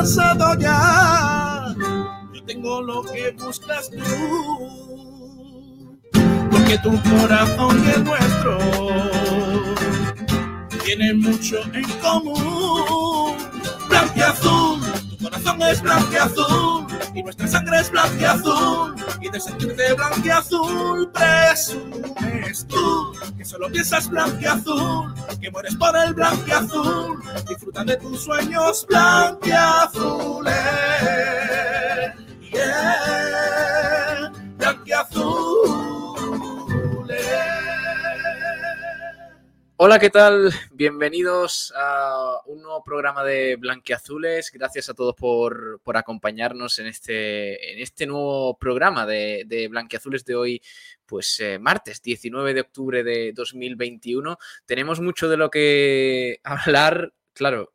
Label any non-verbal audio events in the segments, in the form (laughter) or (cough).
cansado ya. Yo tengo lo que buscas tú, porque tu corazón y el nuestro tienen mucho en común. Blanco y azul, corazón es blanco y nuestra sangre es blanca y de sentirte blanca y azul, presumes tú que solo piensas blanca y azul, que mueres por el blanco y azul. Disfruta de tus sueños blanca y azules. Yeah, Hola, ¿qué tal? Bienvenidos a un nuevo programa de Blanquiazules. Gracias a todos por, acompañarnos en este, en este nuevo programa de, de Blanquiazules de hoy, pues eh, martes 19 de octubre de 2021. Tenemos mucho de lo que hablar. Claro,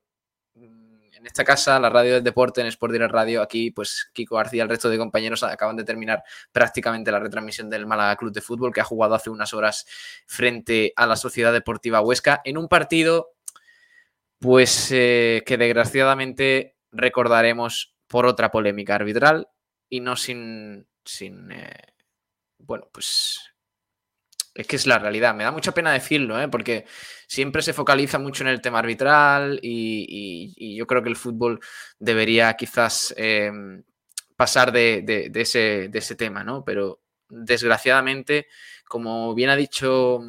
en esta casa, la radio del deporte, en Sport Direct Radio, aquí, pues Kiko García y el resto de compañeros acaban de terminar prácticamente la retransmisión del Málaga Club de Fútbol, que ha jugado hace unas horas frente a la Sociedad Deportiva Huesca, en un partido, pues eh, que desgraciadamente recordaremos por otra polémica arbitral y no sin, sin eh, bueno, pues es que es la realidad. Me da mucha pena decirlo, ¿eh? porque siempre se focaliza mucho en el tema arbitral y, yo creo que el fútbol debería quizás em, pasar de, ese, tema, ¿no? Pero desgraciadamente, como bien ha dicho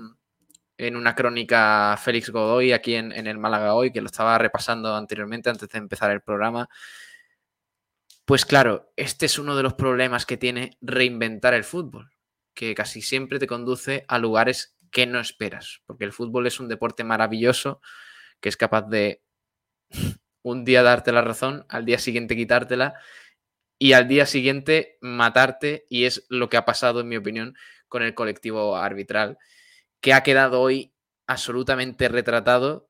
en una crónica Félix Godoy aquí en el Málaga hoy, que lo estaba repasando anteriormente antes de empezar el programa, pues claro, este es uno de los problemas que tiene reinventar el fútbol que casi siempre te conduce a lugares que no esperas, porque el fútbol es un deporte maravilloso que es capaz de (laughs) un día darte la razón, al día siguiente quitártela y al día siguiente matarte y es lo que ha pasado, en mi opinión, con el colectivo arbitral, que ha quedado hoy absolutamente retratado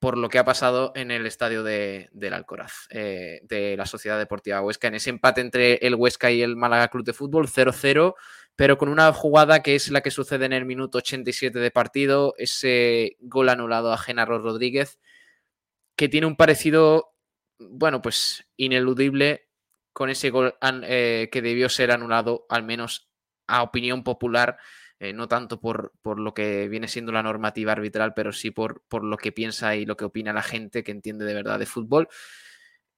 por lo que ha pasado en el estadio de, del Alcoraz, eh, de la Sociedad Deportiva Huesca, en ese empate entre el Huesca y el Málaga Club de Fútbol, 0-0, pero con una jugada que es la que sucede en el minuto 87 de partido, ese gol anulado a Genaro Rodríguez, que tiene un parecido, bueno, pues ineludible con ese gol eh, que debió ser anulado, al menos a opinión popular, eh, no tanto por, por, lo que viene siendo la normativa arbitral, pero sí por, por lo que piensa y lo que opina la gente que entiende de verdad de fútbol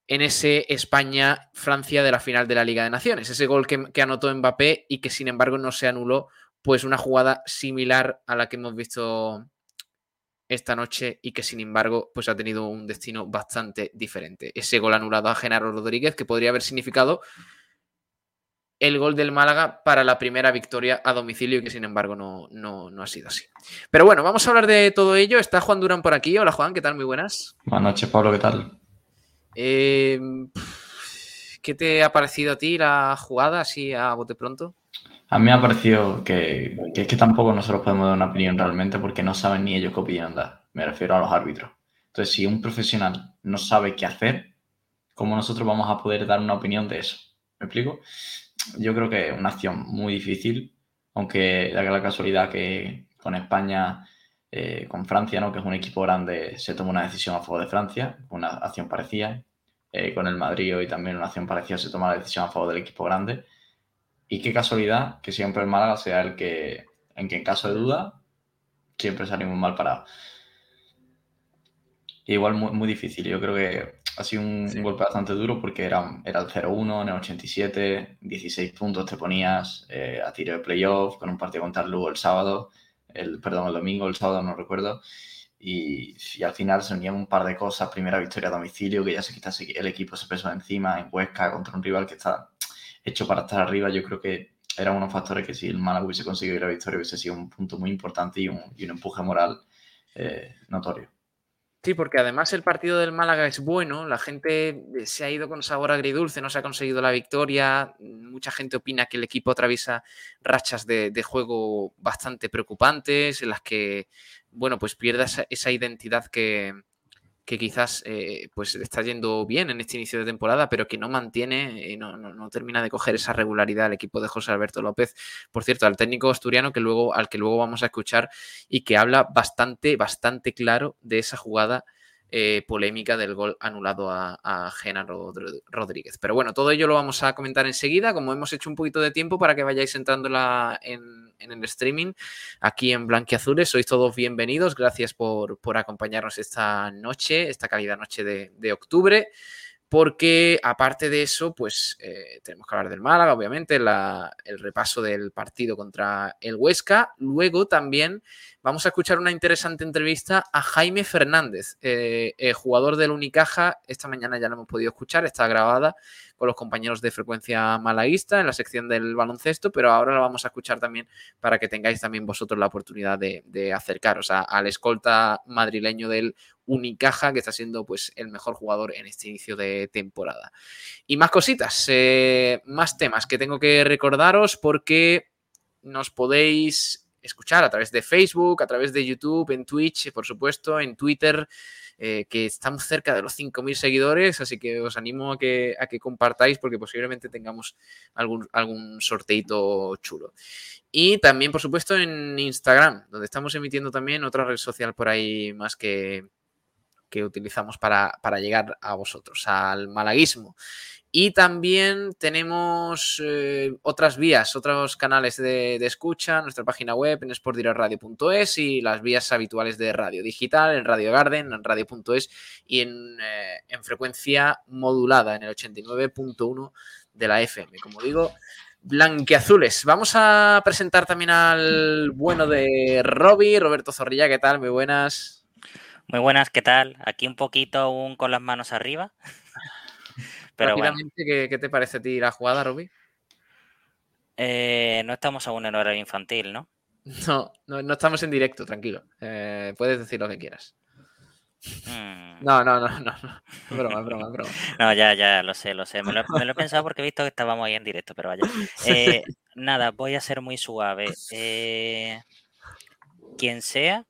en ese España-Francia de la final de la Liga de Naciones. Ese gol que, anotó Mbappé y que sin embargo no se anuló, pues una jugada similar a la que hemos visto esta noche y que sin embargo pues ha tenido un destino bastante diferente. Ese gol anulado a Genaro Rodríguez que podría haber significado el gol del Málaga para la primera victoria a domicilio y que sin embargo no, no, no, ha sido así. Pero bueno, vamos a hablar de todo ello. Está Juan Durán por aquí. Hola Juan, ¿qué tal? Muy buenas. Buenas noches, Pablo, ¿qué tal? Em, ¿Qué te ha parecido a ti la jugada así a bote pronto? A mí me ha parecido que, es que tampoco nosotros podemos dar una opinión realmente porque no saben ni ellos qué opinión dar. Me refiero a los árbitros. Entonces, si un profesional no sabe qué hacer, ¿cómo nosotros vamos a poder dar una opinión de eso? ¿Me explico? Yo creo que es una acción muy difícil, aunque da la casualidad que con España eh, con Francia, ¿no? que es un equipo grande, se toma una decisión a favor de Francia, una acción parecida. Eh, con el Madrid y también una acción parecida se toma la decisión a favor del equipo grande. Y qué casualidad que siempre el Málaga sea el que, en que en caso de duda, siempre salimos mal parados. Igual muy, muy, difícil. Yo creo que ha sido un, golpe bastante duro porque era, era el 0-1 en el 87, 16 puntos te ponías eh, a tiro de playoff con un partido contra el Lugo el sábado el, perdón, el domingo, el sábado, no recuerdo. Y, al final se unían un par de cosas. Primera victoria a domicilio, que ya se quita el equipo, se pesó encima en Huesca contra un rival que está hecho para estar arriba. Yo creo que eran unos factores que si el Málaga hubiese conseguido la victoria hubiese sido un punto muy importante y un, empuje moral eh, notorio. Sí, porque además el partido del Málaga es bueno, la gente eh, se ha ido con sabor agridulce, no se ha conseguido la victoria, mucha gente opina que el equipo atraviesa rachas de, juego bastante preocupantes, en las que, bueno, pues pierde esa identidad que, que quizás eh, pues está yendo bien en este inicio de temporada, pero que no mantiene y no, no, termina de coger esa regularidad el equipo de José Alberto López. Por cierto, al técnico asturiano que luego, al que luego vamos a escuchar y que habla bastante, bastante claro de esa jugada eh, polémica del gol anulado a, a Rodríguez. Pero bueno, todo ello lo vamos a comentar enseguida, como hemos hecho un poquito de tiempo para que vayáis entrando en, el streaming aquí en Blanquiazules. Sois todos bienvenidos, gracias por, acompañarnos esta noche, esta cálida noche de octubre porque aparte de eso, pues eh, tenemos que hablar del Málaga, obviamente, el repaso del partido contra el Huesca. Luego también vamos a escuchar una interesante entrevista a Jaime Fernández, eh, jugador del Unicaja. Esta mañana ya lo hemos podido escuchar, está grabada con los compañeros de frecuencia malaguista en la sección del baloncesto, pero ahora la vamos a escuchar también para que tengáis también vosotros la oportunidad de acercaros al escolta madrileño del Unicaja, que está siendo pues el mejor jugador en este inicio de temporada. Y más cositas, eh, más temas que tengo que recordaros porque nos podéis escuchar a través de Facebook, a través de YouTube, en Twitch, por supuesto, en Twitter, eh, que estamos cerca de los 5.000 seguidores, así que os animo a que, a que compartáis porque posiblemente tengamos algún, algún sorteito chulo. Y también, por supuesto, en Instagram, donde estamos emitiendo también otra red social por ahí más que, que utilizamos para, llegar a vosotros, al malaguismo. Y también tenemos eh, otras vías, otros canales de, escucha, nuestra página web en sportdirectradio.es y las vías habituales de radio digital, en Radio Garden, en radio.es y en, eh, en, frecuencia modulada en el 89.1 de la FM. Como digo, blanqueazules. Vamos a presentar también al bueno de Robbie, Roberto Zorrilla. ¿Qué tal? Muy buenas. Muy buenas, ¿qué tal? Aquí un poquito aún con las manos arriba. (laughs) Pero ¿qué, te parece a ti la jugada, Ruby? Eh, no estamos aún en horario infantil, (laughs) ¿no? No, no, estamos en directo, tranquilo. Eh, puedes decir lo que quieras. Mm. No, no, no, no, no. Broma, broma, broma. (laughs) No, ya, ya, lo sé, lo sé. Me lo, he pensado porque he visto que estábamos ahí en directo, pero vaya. Eh, nada, voy a ser muy suave. quien sea,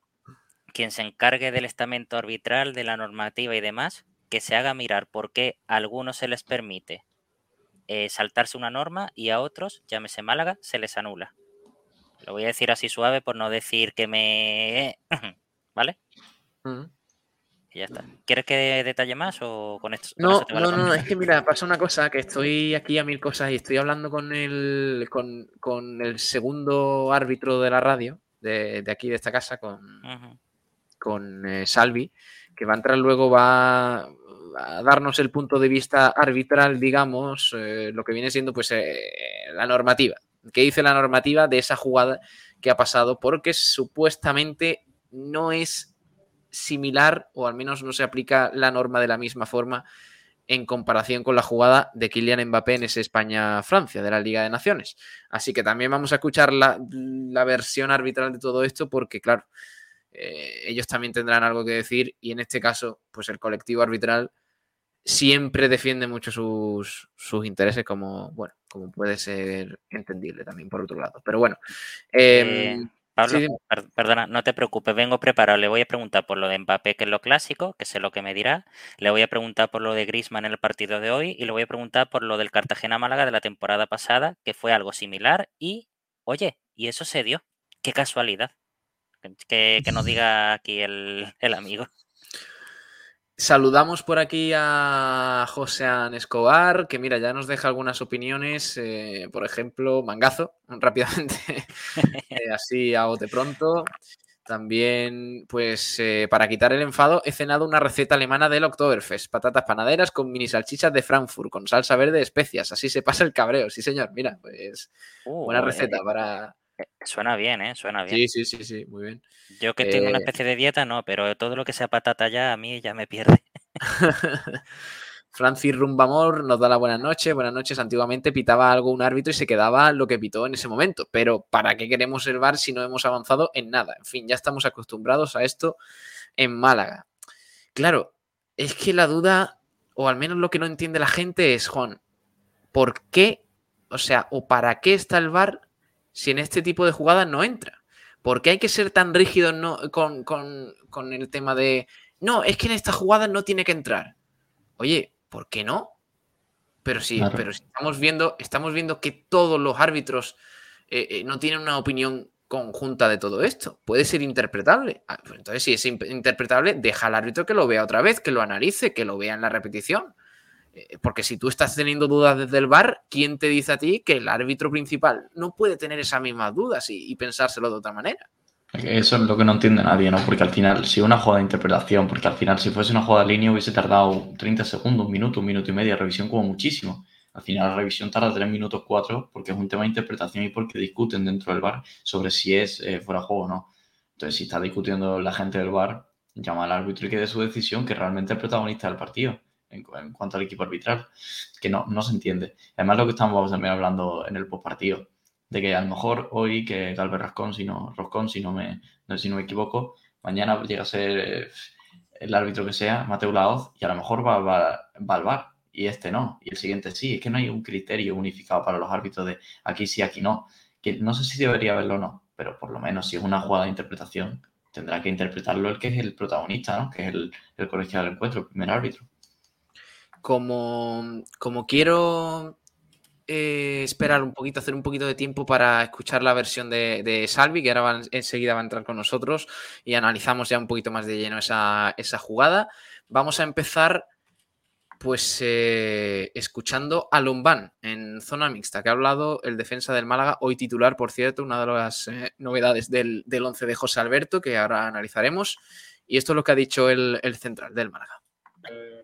quien se encargue del estamento arbitral, de la normativa y demás, que se haga mirar por qué a algunos se les permite eh, saltarse una norma y a otros, llámese Málaga, se les anula. Lo voy a decir así suave por no decir que me... (clears throat) ¿Vale? Y ya está. ¿Quieres que detalle más o con esto? No, no, no, es que mira, pasa una cosa, que estoy aquí a mil cosas y estoy hablando con el, con, el segundo árbitro de la radio, de, aquí, de esta casa, con, con eh, Salvi, que va a entrar luego, va a darnos el punto de vista arbitral, digamos, eh, lo que viene siendo pues eh, la normativa. ¿Qué dice la normativa de esa jugada que ha pasado? Porque supuestamente no es similar, o al menos no se aplica la norma de la misma forma en comparación con la jugada de Kylian Mbappé en ese España-Francia de la Liga de Naciones. Así que también vamos a escuchar la, la versión arbitral de todo esto porque, claro, eh, ellos también tendrán algo que decir y en este caso, pues el colectivo arbitral siempre defiende mucho sus, intereses como, bueno, como puede ser entendible también por otro lado. Pero bueno. Em, eh, Pablo, perdona, no te preocupes, vengo preparado. Le voy a preguntar por lo de Mbappé, que es lo clásico, que sé lo que me dirá. Le voy a preguntar por lo de Grisman en el partido de hoy y le voy a preguntar por lo del Cartagena Málaga de la temporada pasada, que fue algo similar. Y, oye, y eso se dio. Qué casualidad que, nos diga aquí el, amigo. Saludamos por aquí a José Escobar, que mira, ya nos deja algunas opiniones, eh, por ejemplo, Mangazo, (laughs) rápidamente, (laughs) eh, así a bote pronto. También, pues, eh, para quitar el enfado, he cenado una receta alemana del Oktoberfest. Patatas panaderas con mini salchichas de Frankfurt, con salsa verde de especias. Así se pasa el cabreo. Sí, señor. Mira, pues, buena receta para, suena bien, ¿eh? Suena bien. Sí, sí, sí, sí, muy bien. Yo que tengo una eh especie de dieta, no, pero todo lo que sea patata ya, a mí ya me pierde. (laughs) Francis Rumbamor nos da la buena noche. Buenas noches. Antiguamente pitaba algo un árbitro y se quedaba lo que pitó en ese momento. Pero ¿para qué queremos el VAR si no hemos avanzado en nada? En fin, ya estamos acostumbrados a esto en Málaga. Claro, es que la duda, o al menos lo que no entiende la gente es, Juan, ¿por qué? O sea, ¿o para qué está el VAR si en este tipo de jugadas no entra? ¿Por qué hay que ser tan rígido con, el tema de, no, es que en esta jugada no tiene que entrar? Oye, ¿por qué no? Pero sí, pero si estamos viendo, estamos viendo que todos los árbitros eh, eh, no tienen una opinión conjunta de todo esto. Puede ser interpretable. Ah, pues entonces, si es interpretable, deja al árbitro que lo vea otra vez, que lo analice, que lo vea en la repetición. Eh, porque si tú estás teniendo dudas desde el bar, ¿quién te dice a ti que el árbitro principal no puede tener esas mismas dudas y, pensárselo de otra manera? Eso es lo que no entiende nadie, ¿no? Porque al final, si una jugada de interpretación, porque al final, si fuese una jugada de línea, hubiese tardado 30 segundos, un minuto, un minuto y medio, revisión como muchísimo. Al final, la revisión tarda 3 minutos 4 porque es un tema de interpretación y porque discuten dentro del bar sobre si es eh, fuera juego o no. Entonces, si está discutiendo la gente del bar, llama al árbitro y que dé su decisión, que realmente es el protagonista del partido en, cuanto al equipo arbitral, que no, no se entiende. Además, lo que estamos también hablando en el postpartido, de que a lo mejor hoy que Galvez Rascón, si no, Roscón, si no me, si no me equivoco, mañana llega a ser eh, el árbitro que sea, Mateo Laoz, y a lo mejor va, va, va al bar, y este no, y el siguiente sí. Es que no hay un criterio unificado para los árbitros de aquí sí, aquí no. Que no sé si debería haberlo o no, pero por lo menos si es una jugada de interpretación, tendrá que interpretarlo el que es el protagonista, ¿no? Que es el, el colegiado del encuentro, el primer árbitro como, como quiero eh, esperar un poquito, hacer un poquito de tiempo para escuchar la versión de, Salvi, que ahora enseguida va a entrar con nosotros y analizamos ya un poquito más de lleno esa, jugada. Vamos a empezar pues eh, escuchando a Lombán en zona mixta, que ha hablado el defensa del Málaga, hoy titular, por cierto, una de las eh, novedades del, del, 11 de José Alberto, que ahora analizaremos. Y esto es lo que ha dicho el central del Málaga.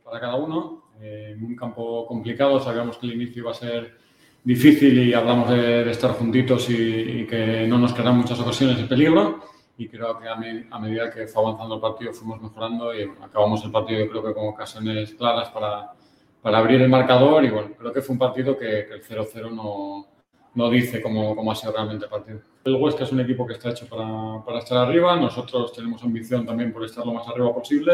Para cada uno. Eh, en un campo complicado, sabíamos que el inicio iba a ser difícil y hablamos de, estar juntitos y, que no nos quedan muchas ocasiones de peligro. Y creo que a, medida que fue avanzando el partido fuimos mejorando y acabamos el partido yo creo que con ocasiones claras para, para abrir el marcador. Y bueno, creo que fue un partido que, el 0-0 no, no dice cómo, cómo, ha sido realmente el partido. El Huesca es un equipo que está hecho para, para estar arriba. Nosotros tenemos ambición también por estar lo más arriba posible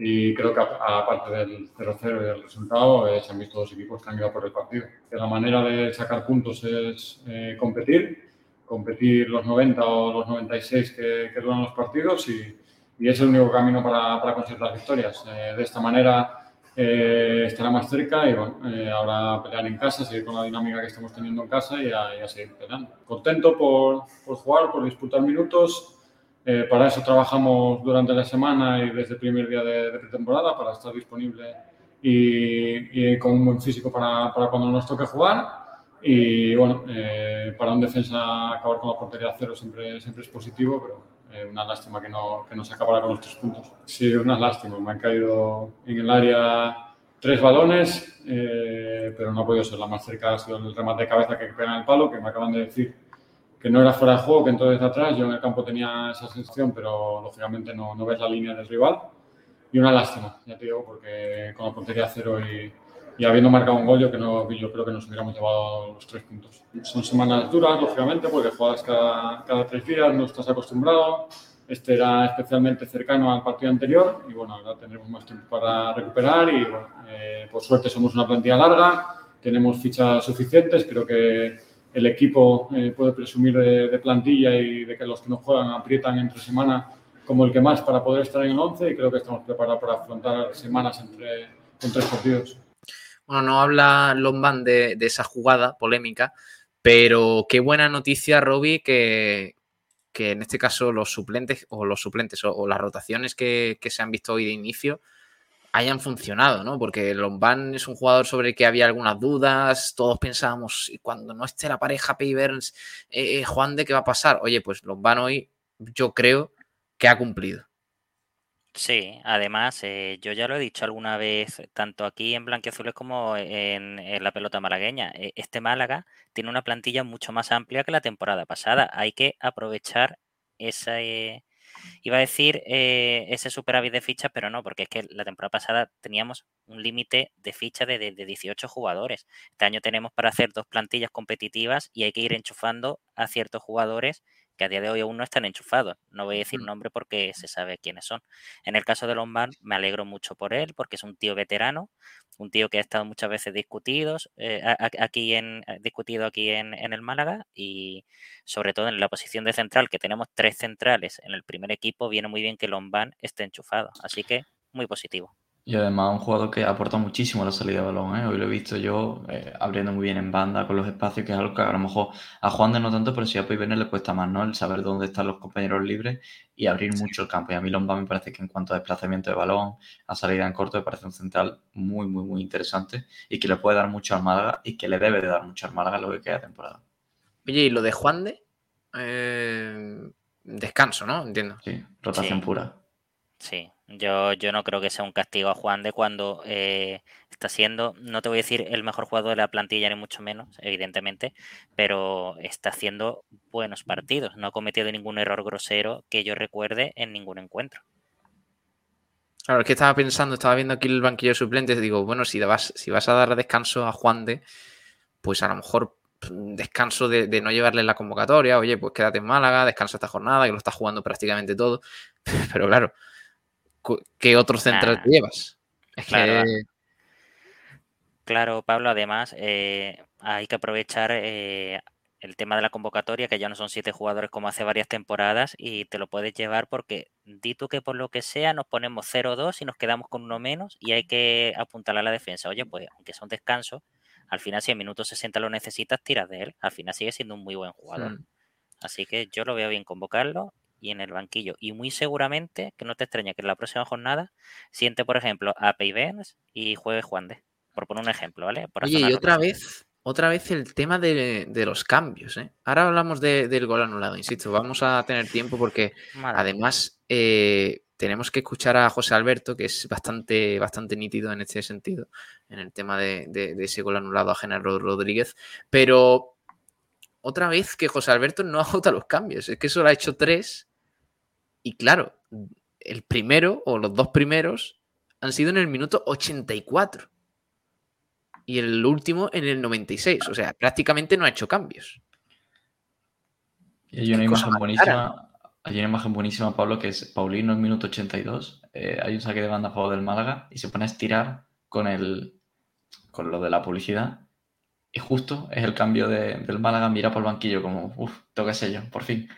y creo que aparte del 0-0 y del resultado, eh, se han visto dos equipos que han ido por el partido. Que la manera de sacar puntos es eh, competir, competir los 90 o los 96 que, que duran los partidos y, y, es el único camino para, para conseguir las victorias. Eh, de esta manera estará más cerca y bueno, ahora pelear en casa, seguir con la dinámica que estamos teniendo en casa y a, y a seguir peleando. Contento por, por jugar, por disputar minutos eh, para eso trabajamos durante la semana y desde el primer día de, pretemporada para estar disponible y, con un buen físico para, para, cuando nos toque jugar. Y bueno, eh, para un defensa acabar con la portería cero siempre, siempre es positivo, pero eh, una lástima que no, que no se acabara con los tres puntos. Sí, una lástima. Me han caído en el área tres balones, pero no ha podido ser la más cerca. Ha sido el remate de cabeza que pega en el palo, que me acaban de decir que no era fuera de juego, que entonces atrás yo en el campo tenía esa sensación, pero lógicamente no, no ves la línea del rival. Y una lástima, ya te digo, porque con la puntería cero y, y habiendo marcado un gol, yo, que no, yo creo que nos hubiéramos llevado los tres puntos. Son semanas duras, lógicamente, porque juegas cada, cada tres días, no estás acostumbrado. Este era especialmente cercano al partido anterior y bueno, ahora tendremos más tiempo para recuperar y bueno, eh, por suerte somos una plantilla larga, tenemos fichas suficientes, creo que el equipo eh, puede presumir de, plantilla y de que los que no juegan aprietan entre semana como el que más para poder estar en el 11 y creo que estamos preparados para afrontar semanas entre, con tres partidos. Bueno, no habla Lomban de, esa jugada polémica, pero qué buena noticia, Robbie, que, que en este caso los suplentes o los suplentes o, las rotaciones que, que, se han visto hoy de inicio hayan funcionado, ¿no? Porque Lombán es un jugador sobre el que había algunas dudas, todos pensábamos, cuando no esté la pareja Burns, eh, eh, Juan, ¿de qué va a pasar? Oye, pues Lombán hoy yo creo que ha cumplido. Sí, además, eh, yo ya lo he dicho alguna vez, tanto aquí en Blanquiazules como en, en, la pelota malagueña. Este Málaga tiene una plantilla mucho más amplia que la temporada pasada. Hay que aprovechar esa, Iba a decir eh, ese superávit de fichas, pero no, porque es que la temporada pasada teníamos un límite de fichas de, de, 18 jugadores. Este año tenemos para hacer dos plantillas competitivas y hay que ir enchufando a ciertos jugadores que a día de hoy aún no están enchufados. No voy a decir nombre porque se sabe quiénes son. En el caso de Lombard, me alegro mucho por él, porque es un tío veterano, un tío que ha estado muchas veces discutidos, eh, aquí en, eh, discutido aquí en, el Málaga y sobre todo en la posición de central, que tenemos tres centrales en el primer equipo, viene muy bien que Lombard esté enchufado. Así que muy positivo. Y además un jugador que aporta muchísimo a la salida de balón. ¿eh? Hoy lo he visto yo eh, abriendo muy bien en banda con los espacios, que es algo que a lo mejor a Juan de no tanto, pero sí a Peyberner le cuesta más, ¿no? El saber dónde están los compañeros libres y abrir mucho el campo. Y a mí Lomba me parece que en cuanto a desplazamiento de balón, a salida en corto, me parece un central muy, muy, muy interesante y que le puede dar mucho al Málaga y que le debe de dar mucho al Málaga lo que queda de temporada. Oye, ¿y lo de Juan de? Eh, descanso, ¿no? Entiendo. Sí, rotación Sí. pura. Sí, yo, yo no creo que sea un castigo a Juan de cuando eh, está siendo, no te voy a decir el mejor jugador de la plantilla, ni mucho menos, evidentemente, pero está haciendo buenos partidos. No ha cometido ningún error grosero que yo recuerde en ningún encuentro. Claro, es que estaba pensando, estaba viendo aquí el banquillo de suplentes, digo, bueno, si vas, si vas a dar descanso a Juan de, pues a lo mejor mm, descanso de, no llevarle la convocatoria, oye, pues quédate en Málaga, descansa esta jornada, que lo está jugando prácticamente todo. (laughs) Pero claro, ¿qué otro central Nah. llevas? Es Claro, que Claro, Pablo, además eh, hay que aprovechar eh, el tema de la convocatoria, que ya no son siete jugadores como hace varias temporadas, y te lo puedes llevar porque di tú que por lo que sea nos ponemos 0-2 y nos quedamos con uno menos y hay que apuntalar a la defensa. Oye, pues aunque sea un descanso, al final si en minutos 60 lo necesitas, tiras de él. Al final sigue siendo un muy buen jugador. Así que yo lo veo bien convocarlo y en el banquillo. Y muy seguramente, que no te extraña que en la próxima jornada siente, por ejemplo, a Peyvens y juegue Juan de. Por poner un ejemplo, ¿vale? Por Oye, y otra rotación. vez, otra vez el tema de, de los cambios, ¿eh? Ahora hablamos de- del gol anulado, insisto, vamos a tener tiempo porque Madre además eh, tenemos que escuchar a José Alberto, que es bastante, bastante nítido en este sentido, en el tema de ese gol anulado a Genaro Rodríguez, pero otra vez que José Alberto no (laughs) agota los cambios, es que solo ha hecho tres y claro, el primero o los dos primeros han sido en el minuto 84 y el último en el 96. O sea, prácticamente no ha hecho cambios. Y hay una imagen buenísima, hay una imagen buenísima, Pablo, que es Paulino en minuto 82. eh, hay un saque de banda a favor del Málaga y se pone a estirar con el con lo de la publicidad. Y justo es el cambio de- del Málaga, mira por el banquillo como, uff, ser yo, por fin.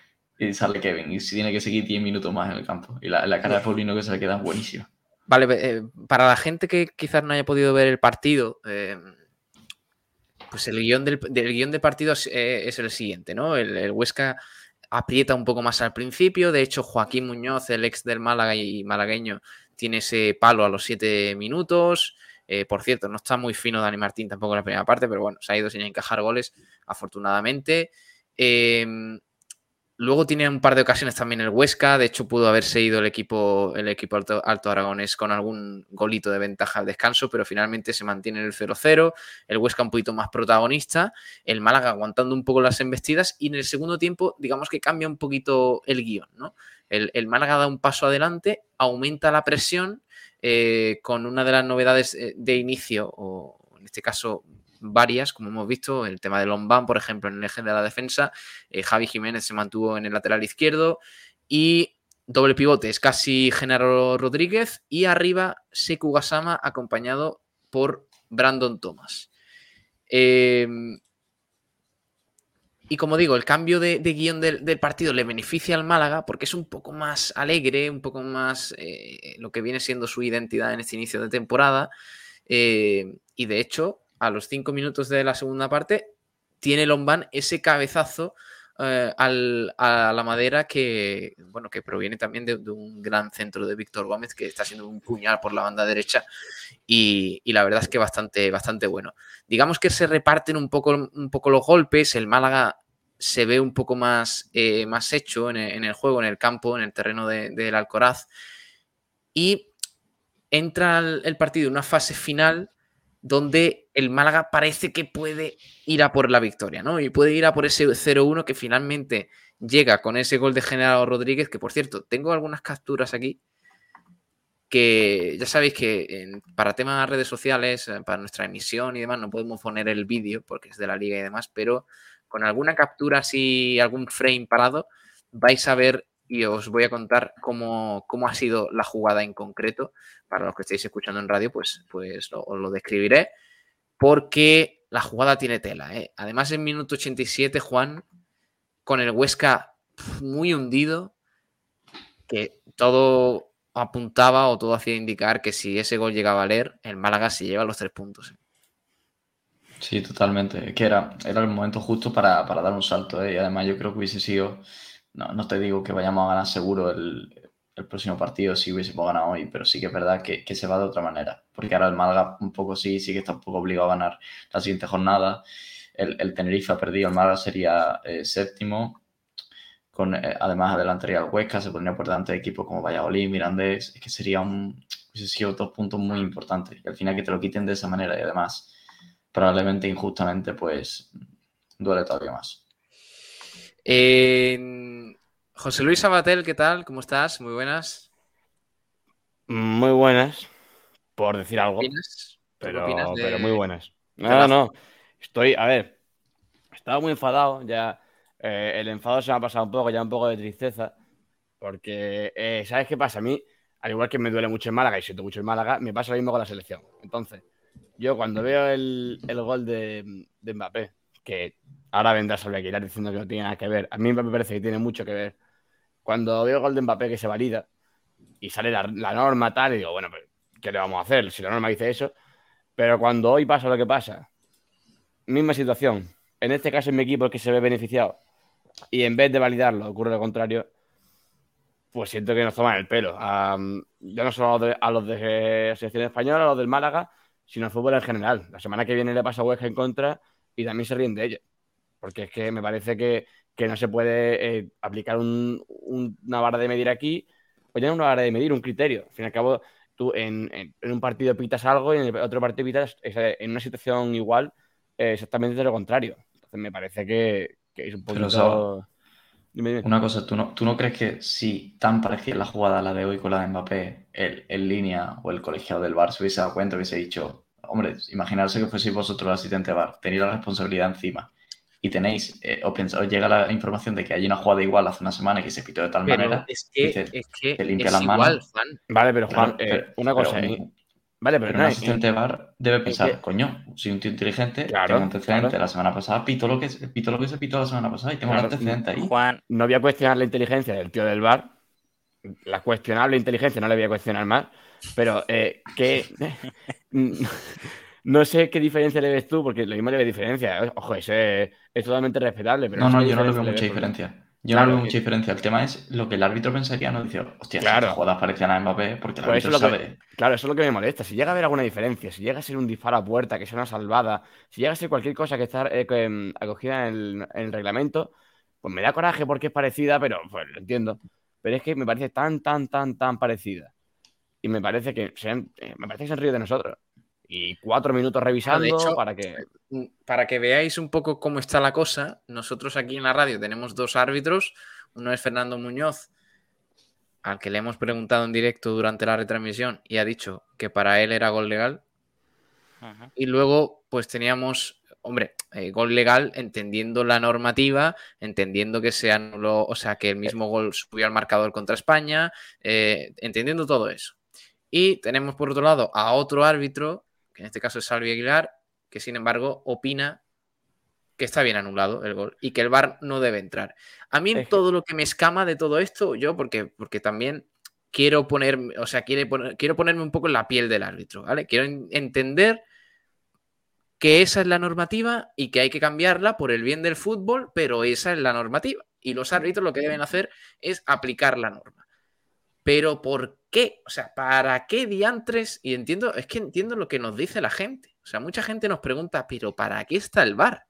Y sale Kevin y si tiene que seguir 10 minutos más en el campo. Y la, la cara de Paulino que se le queda buenísima. Vale, eh, para la gente que quizás no haya podido ver el partido, eh, pues el guion del, del guion de partido es, eh, es el siguiente, ¿no? El, el Huesca aprieta un poco más al principio. De hecho, Joaquín Muñoz, el ex del Málaga y malagueño, tiene ese palo a los 7 minutos. Por cierto, no está muy fino Dani Martín tampoco en la primera parte, pero bueno, se ha ido sin encajar goles, afortunadamente. Eh, Luego tiene un par de ocasiones también el Huesca. De hecho, pudo haberse ido el equipo, el equipo Alto, Alto Aragonés con algún golito de ventaja al descanso, pero finalmente se mantiene el 0-0. El Huesca un poquito más protagonista. El Málaga aguantando un poco las embestidas. Y en el segundo tiempo, digamos que cambia un poquito el guion. ¿no? El, el Málaga da un paso adelante, aumenta la presión eh, con una de las novedades eh, de inicio, o en este caso varias, como hemos visto, el tema de Lombán, por ejemplo, en el eje de la defensa, eh, Javi Jiménez se mantuvo en el lateral izquierdo y doble pivote es casi Genaro Rodríguez y arriba Seku Gasama acompañado por Brandon Thomas. Eh, y como digo, el cambio de, de guion del, del, partido le beneficia al Málaga porque es un poco más alegre, un poco más eh, lo que viene siendo su identidad en este inicio de temporada. Eh, y de hecho, a los cinco minutos de la segunda parte, tiene Lombán ese cabezazo eh, al, a la madera que, bueno, que proviene también de, un gran centro de Víctor Gómez que está haciendo un puñal por la banda derecha y, y, la verdad es que bastante, bastante bueno. Digamos que se reparten un poco, un poco los golpes, el Málaga se ve un poco más, eh, más hecho en el, juego, en el campo, en el terreno del de, Alcoraz y entra el partido en una fase final donde el Málaga parece que puede ir a por la victoria, ¿no? Y puede ir a por ese 0-1 que finalmente llega con ese gol de General Rodríguez, que por cierto, tengo algunas capturas aquí que ya sabéis que para temas de redes sociales, eh, para nuestra emisión y demás, no podemos poner el vídeo porque es de la liga y demás, pero con alguna captura así, algún frame parado, vais a ver y os voy a contar cómo, cómo, ha sido la jugada en concreto. Para los que estéis escuchando en radio, pues, pues lo, os lo describiré. Porque la jugada tiene tela. ¿eh? Además, en minuto 87, Juan, con el Huesca muy hundido, que todo apuntaba o todo hacía indicar que si ese gol llegaba a leer, el Málaga se lleva los tres puntos. ¿eh? Sí, totalmente. Que era, era el momento justo para, dar un salto. ¿eh? Y además yo creo que hubiese sido, no, te digo que vayamos a ganar seguro el, próximo partido si hubiésemos ganado hoy, pero sí que es verdad que, se va de otra manera. Porque ahora el Málaga un poco sí, sí que está un poco obligado a ganar la siguiente jornada. El, Tenerife ha perdido, el Málaga sería eh, séptimo. Con, eh, además adelantaría el Huesca, se pondría por delante de equipos como Valladolid, Mirandés, es que sería un, hubiese sido dos puntos muy importantes. Y al final que te lo quiten de esa manera y además probablemente injustamente, pues duele todavía más. José Luis Abatel, ¿qué tal? ¿Cómo estás? Muy buenas. Muy buenas, por decir algo. Pero, pero muy buenas. No, no, Estoy, a ver, estaba muy enfadado ya. Eh, el enfado se me ha pasado un poco, ya un poco de tristeza. Porque, eh, ¿sabes qué pasa? A mí, al igual que me duele mucho el Málaga y siento mucho el Málaga, me pasa lo mismo con la selección. Entonces, yo cuando veo el, gol de, Mbappé, que ahora vendrá Salve Aguilar diciendo que no tiene nada que ver, a mí me parece que tiene mucho que ver. Cuando veo el gol de Mbappé que se valida y sale la, norma tal, y digo, bueno, ¿qué le vamos a hacer si la norma dice eso? Pero cuando hoy pasa lo que pasa, misma situación, en este caso es mi equipo el que se ve beneficiado, y en vez de validarlo ocurre lo contrario, pues siento que nos toman el pelo. ya no solo a los, de, a los de selección española, a los del Málaga, sino al fútbol en general. La semana que viene le pasa a Huesca en contra y también se ríen de ella. Porque es que me parece que, no se puede eh, aplicar una vara de medir aquí, pues ya no una vara de medir, un criterio. Al fin y al cabo, tú en, un partido pitas algo y en el otro partido pitas en una situación igual eh, exactamente de lo contrario. Entonces me parece que, es un poquito... Una cosa, ¿tú no, ¿tú no crees que si tan parecida la jugada a la de hoy con la de Mbappé, el, en línea o el colegiado del bar se hubiese dado cuenta, hubiese dicho, hombre, imaginarse que fueseis vosotros el asistente bar, tenéis la responsabilidad encima y tenéis, eh, o, os llega la información de que hay una jugada igual hace una semana que se pitó de tal manera, es que, es que te limpia las manos. Vale, pero Juan, eh, una cosa, Vale, pero, no un asistente bar debe pensar, coño, soy un tío inteligente, tengo un antecedente la semana pasada, pito lo, que, pito lo que se pitó la semana pasada y tengo un antecedente ahí. Juan, no voy a cuestionar la inteligencia del tío del bar, la cuestionable inteligencia no le voy a cuestionar más, pero eh, que (laughs) (laughs) no sé qué diferencia le ves tú, porque lo mismo le ves diferencia. Ojo, ese es totalmente respetable. Pero no, no, yo no le veo mucha diferencia. Yo no veo mucha diferencia. El tema es lo que el árbitro pensaría, ¿no? Dice, hostia, claro. si jugadas parecían a Mbappé, porque el pues árbitro sabe. claro, eso es lo que me molesta. Si llega a haber alguna diferencia, si llega a ser un disparo a puerta, que sea una salvada, si llega a ser cualquier cosa que está eh, mm, acogida en el, reglamento, pues me da coraje porque es parecida, pero pues lo entiendo. Pero es que me parece tan, tan, tan, tan parecida. Y me parece que se eh, me parece que se han río de nosotros y cuatro minutos revisando para que... Mm, para que veáis un poco cómo está la cosa, nosotros aquí en la radio tenemos dos árbitros, uno es Fernando Muñoz, al que le hemos preguntado en directo durante la retransmisión y ha dicho que para él era gol legal. Y luego, pues teníamos, hombre, eh, gol legal entendiendo la normativa, entendiendo que se anuló, o sea, que el mismo gol subió al marcador contra España, eh, entendiendo todo eso. Y tenemos por otro lado a otro árbitro en este caso es Salvi Aguilar, que sin embargo opina que está bien anulado el gol y que el VAR no debe entrar. A mí todo lo que me escama de todo esto, yo porque, porque también quiero ponerme, o sea, quiero ponerme un poco en la piel del árbitro, ¿vale? Quiero entender que esa es la normativa y que hay que cambiarla por el bien del fútbol, pero esa es la normativa. Y los árbitros lo que deben hacer es aplicar la norma. Pero ¿por qué? O sea, ¿para qué diantres? Y entiendo, es que entiendo lo que nos dice la gente. O sea, mucha gente nos pregunta, pero ¿para qué está el bar?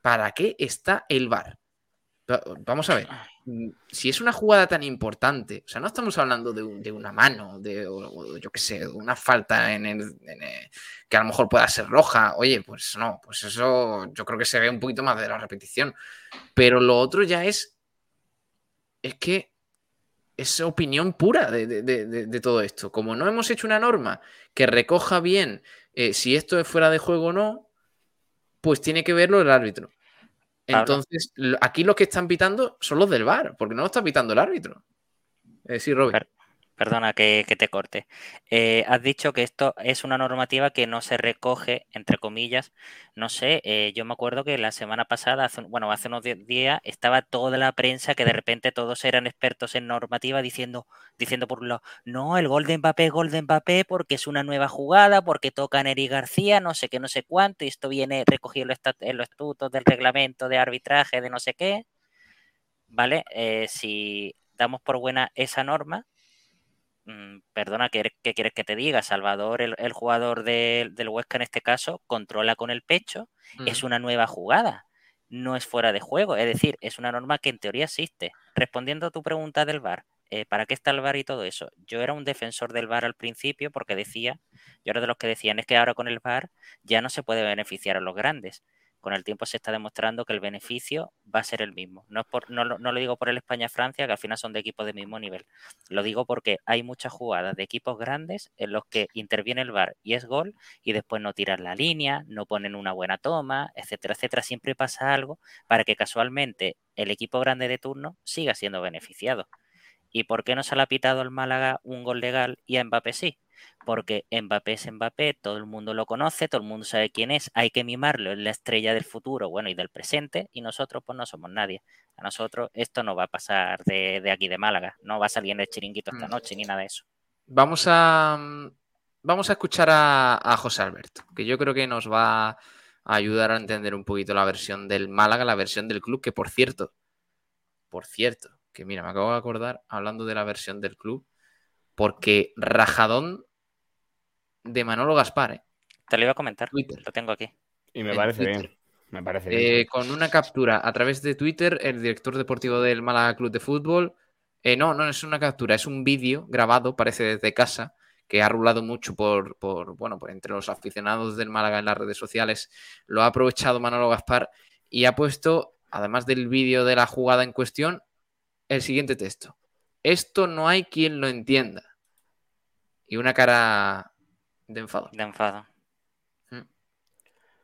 ¿Para qué está el bar? Vamos a ver, mm, si es una jugada tan importante, o sea, no estamos hablando de, una mano, de, yo qué sé, de una falta en el, que a lo mejor pueda ser roja, oye, pues no, pues eso yo creo que se ve un poquito más de la repetición, pero lo otro ya es, es que es opinión pura de, todo esto. Como no hemos hecho una norma que recoja bien eh, si esto es fuera de juego o no, pues tiene que verlo el árbitro. Entonces, aquí los que están pitando son los del VAR, porque no lo está pitando el árbitro. Es decir, Robert. Perdona que, te corte. Eh, has dicho que esto es una normativa que no se recoge, entre comillas. No sé, eh, yo me acuerdo que la semana pasada, bueno, hace unos días, estaba toda la prensa que de repente todos eran expertos en normativa diciendo, diciendo por un lado, no, el gol de Mbappé gol de porque es una nueva jugada, porque toca Neri García, no sé qué, no sé cuánto, y esto viene recogido en los estatutos del reglamento de arbitraje de no sé qué. ¿Vale? Eh, si damos por buena esa norma, perdona, ¿qué, quieres que te diga? Salvador, el, jugador del Huesca en este caso, controla con el pecho, es una nueva jugada, no es fuera de juego, es decir, es una norma que en teoría existe. Respondiendo a tu pregunta del VAR, eh, ¿para qué está el VAR y todo eso? Yo era un defensor del VAR al principio porque decía, yo era de los que decían, es que ahora con el VAR ya no se puede beneficiar a los grandes con el tiempo se está demostrando que el beneficio va a ser el mismo. No, por, no, lo digo por el España-Francia, que al final son de equipos de mismo nivel. Lo digo porque hay muchas jugadas de equipos grandes en los que interviene el VAR y es gol y después no tiran la línea, no ponen una buena toma, etcétera, etcétera. Siempre pasa algo para que casualmente el equipo grande de turno siga siendo beneficiado. ¿Y por qué no se ha pitado al Málaga un gol legal y a Mbappé sí? Porque Mbappé es Mbappé, todo el mundo lo conoce, todo el mundo sabe quién es, hay que mimarlo, es la estrella del futuro, bueno, y del presente, y nosotros pues no somos nadie. A nosotros esto no va a pasar de, aquí de Málaga, no va a salir en el chiringuito esta mm. noche ni nada de eso. Vamos a, mm, vamos a escuchar a, José Alberto, que yo creo que nos va a ayudar a entender un poquito la versión del Málaga, la versión del club, que por cierto, por cierto, que mira, me acabo de acordar hablando de la versión del club, porque Rajadón de Manolo Gaspar. ¿eh? Te lo iba a comentar. Lo tengo aquí. Y me parece bien. Me parece bien. Eh, con una captura a través de Twitter, el director deportivo del Málaga Club de Fútbol. Eh, no, no es una captura, es un vídeo grabado, parece desde casa, que ha rulado mucho por, por, bueno, por entre los aficionados del Málaga en las redes sociales. Lo ha aprovechado Manolo Gaspar y ha puesto, además del vídeo de la jugada en cuestión, el siguiente texto. Esto no hay quien lo entienda. Y una cara de enfado. De enfado. Mm.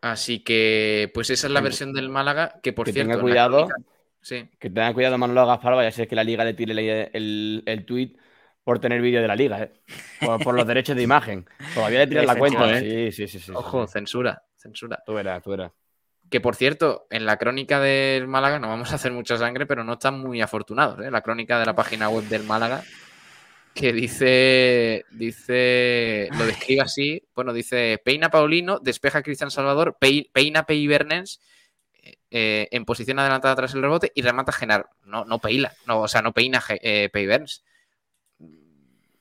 Así que, pues esa es la versión del Málaga, que por cierto. Tenga cuidado. sí. Que tenga cuidado Manolo Gaspar, vaya a ser que la liga le tire el, el, tweet por tener vídeo de la liga, ¿eh? por, los derechos de imagen. Todavía le tiran la cuenta, ¿eh? Sí, sí, sí, Ojo, censura, censura. Tú verás, tú verás. Que por cierto, en la crónica del Málaga no vamos a hacer mucha sangre, pero no están muy afortunados. ¿eh? La crónica de la página web del Málaga que dice, dice, lo describe así, bueno, dice, peina Paulino, despeja a Cristian Salvador, peina Pei Bernens eh, en posición adelantada tras el rebote y remata Genar. No, no peila, no, o sea, no peina eh, Pei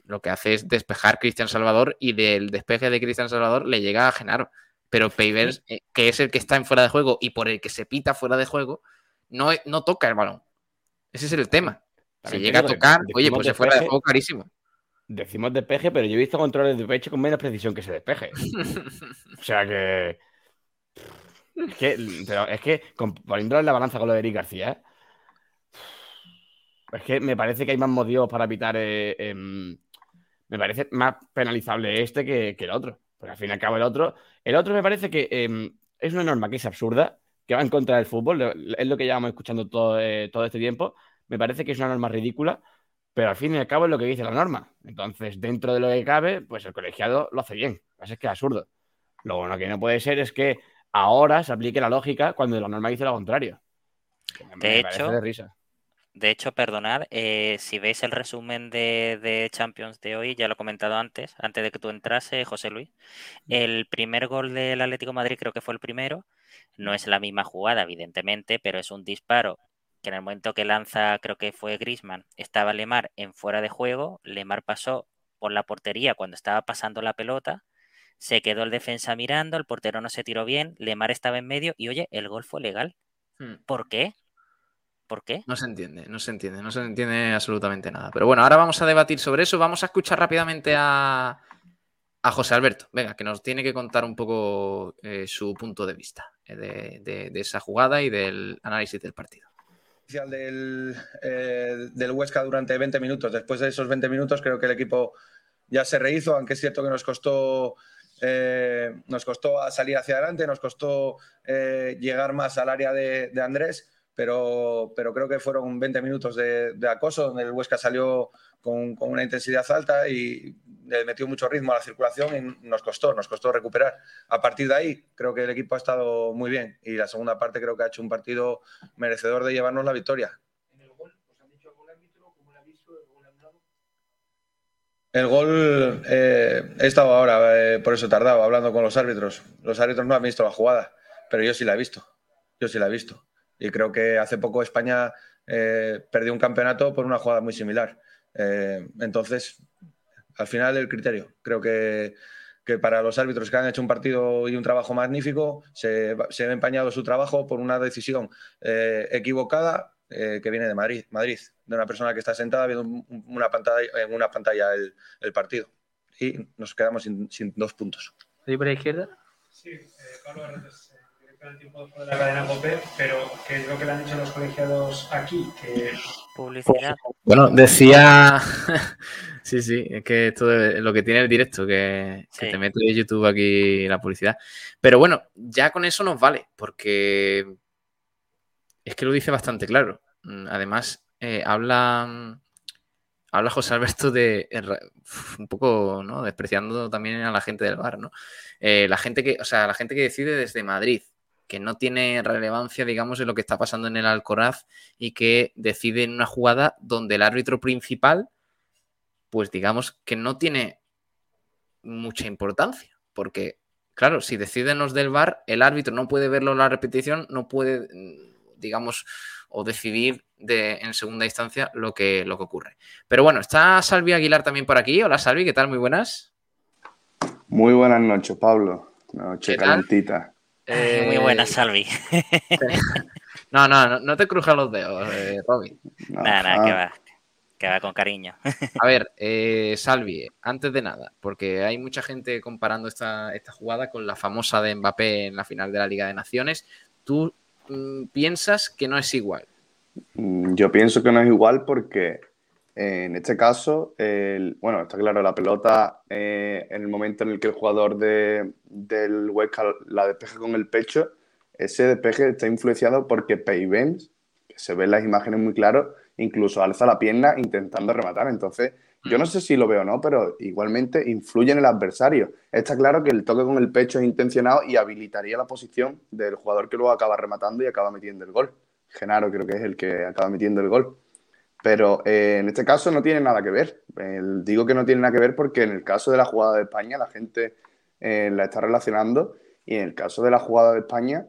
Lo que hace es despejar Cristian Salvador y del despeje de Cristian Salvador le llega a Genaro. Pero Pei eh, que es el que está en fuera de juego y por el que se pita fuera de juego, no, no toca el balón. Ese es el tema. Si llega a tocar, oye, pues se fuera de juego carísimo. Decimos despeje, pero yo he visto controles de pecho con menos precisión que se despeje. (laughs) o sea que. Es que, pero es que poniéndolo en la balanza con lo de Eric García, es que me parece que hay más motivos para evitar. Eh, em, me parece más penalizable este que, el otro. Porque al fin y al cabo, el otro. El otro me parece que em, es una norma que es absurda, que va en contra del fútbol. Es lo que llevamos escuchando todo, eh, todo este tiempo me parece que es una norma ridícula, pero al fin y al cabo es lo que dice la norma. Entonces, dentro de lo que cabe, pues el colegiado lo hace bien. Lo que pasa es que es absurdo. Lo bueno que no puede ser es que ahora se aplique la lógica cuando la norma dice lo contrario. de hecho, de, risa. de hecho, perdonad, eh, si veis el resumen de, Champions de hoy, ya lo he comentado antes, antes de que tú entrase, José Luis, el primer gol del Atlético Madrid creo que fue el primero. No es la misma jugada, evidentemente, pero es un disparo que en el momento que lanza, creo que fue Grisman, estaba Lemar en fuera de juego, Lemar pasó por la portería cuando estaba pasando la pelota, se quedó el defensa mirando, el portero no se tiró bien, Lemar estaba en medio y oye, el gol fue legal. Hmm. ¿Por qué? ¿Por qué? No se entiende, no se entiende, no se entiende absolutamente nada. Pero bueno, ahora vamos a debatir sobre eso. Vamos a escuchar rápidamente a, a José Alberto, venga, que nos tiene que contar un poco eh, su punto de vista eh, de esa jugada y del análisis del partido del, eh, del Huesca durante 20 minutos. Después de esos 20 minutos creo que el equipo ya se rehizo, aunque es cierto que nos costó, eh, nos costó salir hacia adelante, nos costó eh, llegar más al área de, Andrés, pero, pero, creo que fueron 20 minutos de, acoso donde el Huesca salió con, una intensidad alta y le metió mucho ritmo a la circulación y nos costó, nos costó recuperar. A partir de ahí, creo que el equipo ha estado muy bien y la segunda parte creo que ha hecho un partido merecedor de llevarnos la victoria. El gol, eh, he estado ahora, eh, por eso he tardado, hablando con los árbitros. Los árbitros no han visto la jugada, pero yo sí la he visto. Yo sí la he visto. Y creo que hace poco España eh, perdió un campeonato por una jugada muy similar. Entonces, al final el criterio. Creo que, para los árbitros que han hecho un partido y un trabajo magnífico, se, se ha empañado su trabajo por una decisión equivocada que viene de Madrid. Madrid de una persona que está sentada viendo una pantalla, en una pantalla el, el partido. Y nos quedamos sin, sin dos puntos. ¿Y por la izquierda? Sí, eh, Pablo Arretes, del tiempo de la cadena COPE, pero ¿qué es lo que le han dicho los colegiados aquí? Que... Publicidad. Bueno, decía. (laughs) sí, sí, es que esto es lo que tiene el directo, que, que te mete de YouTube aquí la publicidad. Pero bueno, ya con eso nos vale, porque es que lo dice bastante claro. Mm, además, eh, habla, habla José Alberto de un poco, ¿no? Despreciando también a la gente del bar, ¿no? Eh, la gente que, o sea, la gente que decide desde Madrid, que no tiene relevancia, digamos, en lo que está pasando en el Alcoraz y que decide en una jugada donde el árbitro principal, pues digamos que no tiene mucha importancia, porque, claro, si deciden los del bar, el árbitro no puede verlo en la repetición, no puede, digamos, o decidir de, en segunda instancia lo que, lo que ocurre. Pero bueno, está Salvi Aguilar también por aquí. Hola Salvi, ¿qué tal? Muy buenas. Muy buenas noches, Pablo. Noche calentita. Muy buenas, Salvi. (laughs) no, no, no, te crujas los dedos, eh, Robin. Nada, nada, que va. Que va con cariño. A ver, eh, Salvi, antes de nada, porque hay mucha gente comparando esta, esta jugada con la famosa de Mbappé en la final de la Liga de Naciones. ¿Tú Mm, piensas que no es igual? Mm, yo pienso que no es igual porque eh, en este caso, bueno, está claro, la pelota eh, en el momento en el que el jugador de, del Huesca la despeja con el pecho, ese despeje está influenciado porque Payvens, que se ve en las imágenes muy claro, incluso alza la pierna intentando rematar. Entonces, yo no sé si lo veo o no, pero igualmente influye en el adversario. Está claro que el toque con el pecho es intencionado y habilitaría la posición del jugador que luego acaba rematando y acaba metiendo el gol. Genaro creo que es el que acaba metiendo el gol. Pero eh, en este caso no tiene nada que ver. digo que no tiene nada que ver porque en el caso de la jugada de España la gente eh, la está relacionando y en el caso de la jugada de España,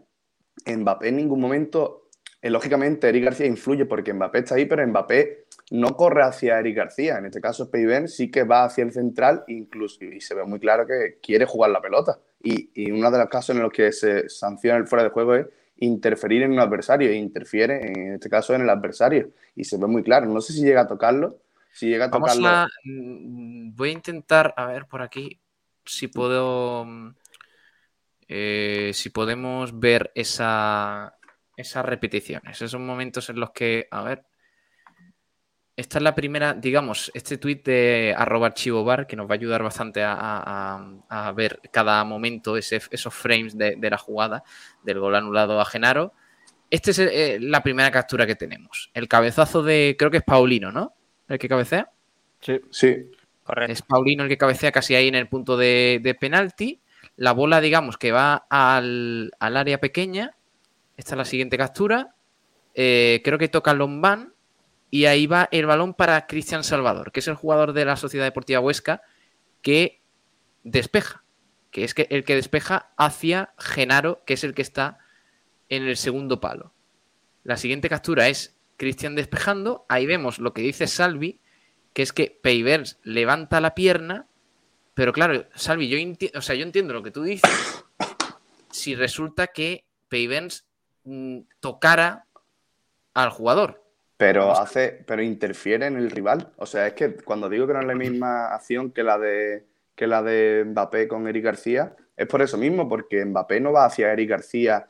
Mbappé en ningún momento, eh, lógicamente Eric García influye porque Mbappé está ahí, pero Mbappé no corre hacia Eric García. En este caso, Peiben sí que va hacia el central incluso, y se ve muy claro que quiere jugar la pelota. Y, uno de los casos en los que se sanciona el fuera de juego es interferir en un adversario, e interfiere en este caso en el adversario. Y se ve muy claro. No sé si llega a tocarlo. Si llega a tocarlo. Mm, voy a intentar, a ver por aquí, si puedo. Eh, si podemos ver esa, esas repeticiones, esos momentos en los que, a ver, esta es la primera, digamos, este tweet de arroba archivo bar que nos va a ayudar bastante a, ver cada momento esos frames de, la jugada del gol anulado a Genaro. Esta es eh, la primera captura que tenemos. El cabezazo de, creo que es Paulino, ¿no? El que cabecea. Sí, sí. Correcto. Es Paulino el que cabecea casi ahí en el punto de, penalti. La bola, digamos, que va al, área pequeña. Esta es la siguiente captura. Eh, creo que toca Lombán y ahí va el balón para Cristian Salvador, que es el jugador de la Sociedad Deportiva Huesca que despeja, que es el que despeja hacia Genaro, que es el que está en el segundo palo. La siguiente captura es Cristian despejando, ahí vemos lo que dice Salvi, que es que Peivers levanta la pierna, pero claro, Salvi, yo, o sea, yo entiendo lo que tú dices, si resulta que Peivers mm, tocara al jugador, pero hace, pero interfiere en el rival. O sea, es que cuando digo que no es la misma acción que la de que la de Mbappé con Eric García, es por eso mismo, porque Mbappé no va hacia Eric García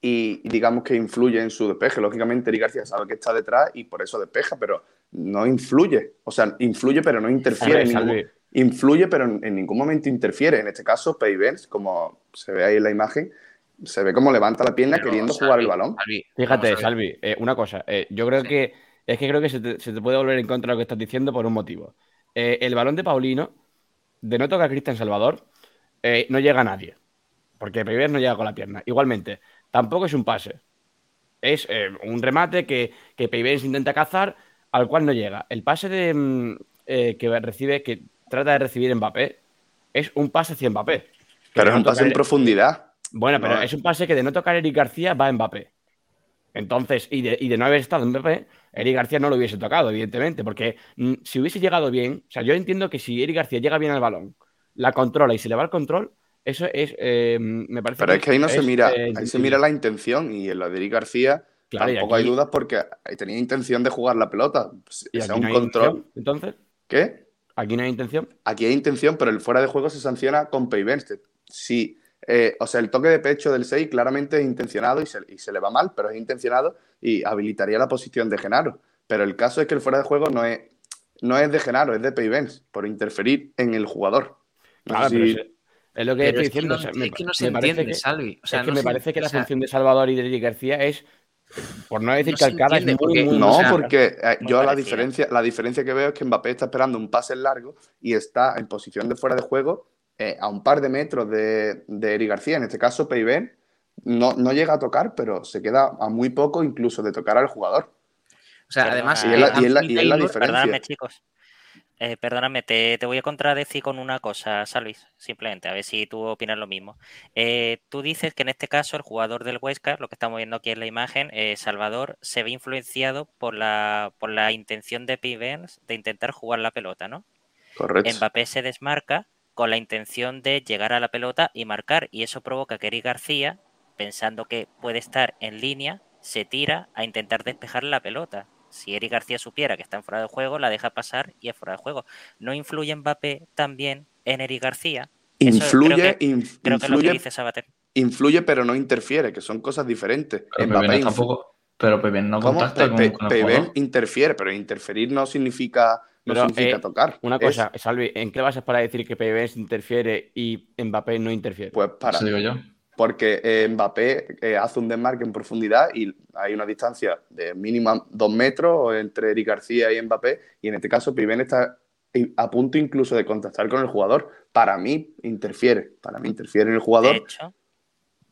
y, digamos que influye en su despeje. Lógicamente, Eric García sabe que está detrás y por eso despeja, pero no influye. O sea, influye, pero no interfiere. en ningún, influye, pero en, ningún momento interfiere. En este caso, Payvens, como se ve ahí en la imagen, se ve cómo levanta la pierna queriendo jugar el balón. Fíjate, Salvi, eh, una cosa. Eh, yo creo que es que creo que se te, puede volver en contra de lo que estás diciendo por un motivo. Eh, el balón de Paulino, de no tocar a Cristian Salvador, eh, no llega a nadie. Porque Peiber no llega con la pierna. Igualmente, tampoco es un pase. Es eh, un remate que, que intenta cazar, al cual no llega. El pase de, mm, que recibe, que trata de recibir Mbappé, es un pase hacia Mbappé. Pero es un pase en profundidad. Bueno, pero es un pase que de no tocar Eric García va a Mbappé. Entonces, y de, y de no haber estado en Mbappé, Eric García no lo hubiese tocado, evidentemente, porque mm, si hubiese llegado bien, o sea, yo entiendo que si Eric García llega bien al balón, la controla y se le va el control, eso es, eh, me parece. Pero es que ahí no se mira, eh, ahí se mira la intención y en lo de Eric García tampoco hay dudas porque tenía intención de jugar la pelota. ¿Y sea, un control. entonces. ¿Qué? Aquí no hay intención. Aquí hay intención, pero el fuera de juego se sanciona con Payvens. Sí, eh, o sea, el toque de pecho del 6 claramente es intencionado y se, y se, le va mal, pero es intencionado y habilitaría la posición de Genaro. Pero el caso es que el fuera de juego no es, no es de Genaro, es de Payvens, por interferir en el jugador. es lo que estoy diciendo. Es que no, se entiende, Salvi. O sea, es que me parece que la función de Salvador y de Eric García es por no decir que Alcalá es muy, No, porque eh, yo la diferencia, la diferencia que veo es que Mbappé está esperando un pase largo y está en posición de fuera de juego eh, a un par de metros de, de Eric García. En este caso, Peiben no, no llega a tocar, pero se queda a muy poco incluso de tocar al jugador. O sea, además, y es la, diferencia. Perdóname, chicos. Eh, perdóname, te, voy a contradecir con una cosa, Salvis, simplemente, a ver si tú opinas lo mismo. Eh, tú dices que en este caso el jugador del Huesca, lo que estamos viendo aquí en la imagen, eh, Salvador, se ve influenciado por la, por la intención de Pivens de intentar jugar la pelota, ¿no? Correcto. Mbappé se desmarca con la intención de llegar a la pelota y marcar, y eso provoca que Eric García, pensando que puede estar en línea, se tira a intentar despejar la pelota si Eric García supiera que está en fuera de juego, la deja pasar y es fuera de juego. ¿No influye Mbappé también en Eric García? Influye, creo que, lo que dice Sabater. Influye, pero no interfiere, que son cosas diferentes. Pero Mbappé tampoco, pero no contacta con, con interfiere, pero interferir no significa, no significa eh, tocar. Una cosa, Salvi, ¿en qué bases para decir que PB interfiere y Mbappé no interfiere? Pues para. Eso digo yo porque eh, Mbappé eh, hace un desmarque en profundidad y hay una distancia de mínima dos metros entre Eric García y Mbappé, y en este caso Piven está a punto incluso de contactar con el jugador. Para mí interfiere, para mí interfiere en el jugador.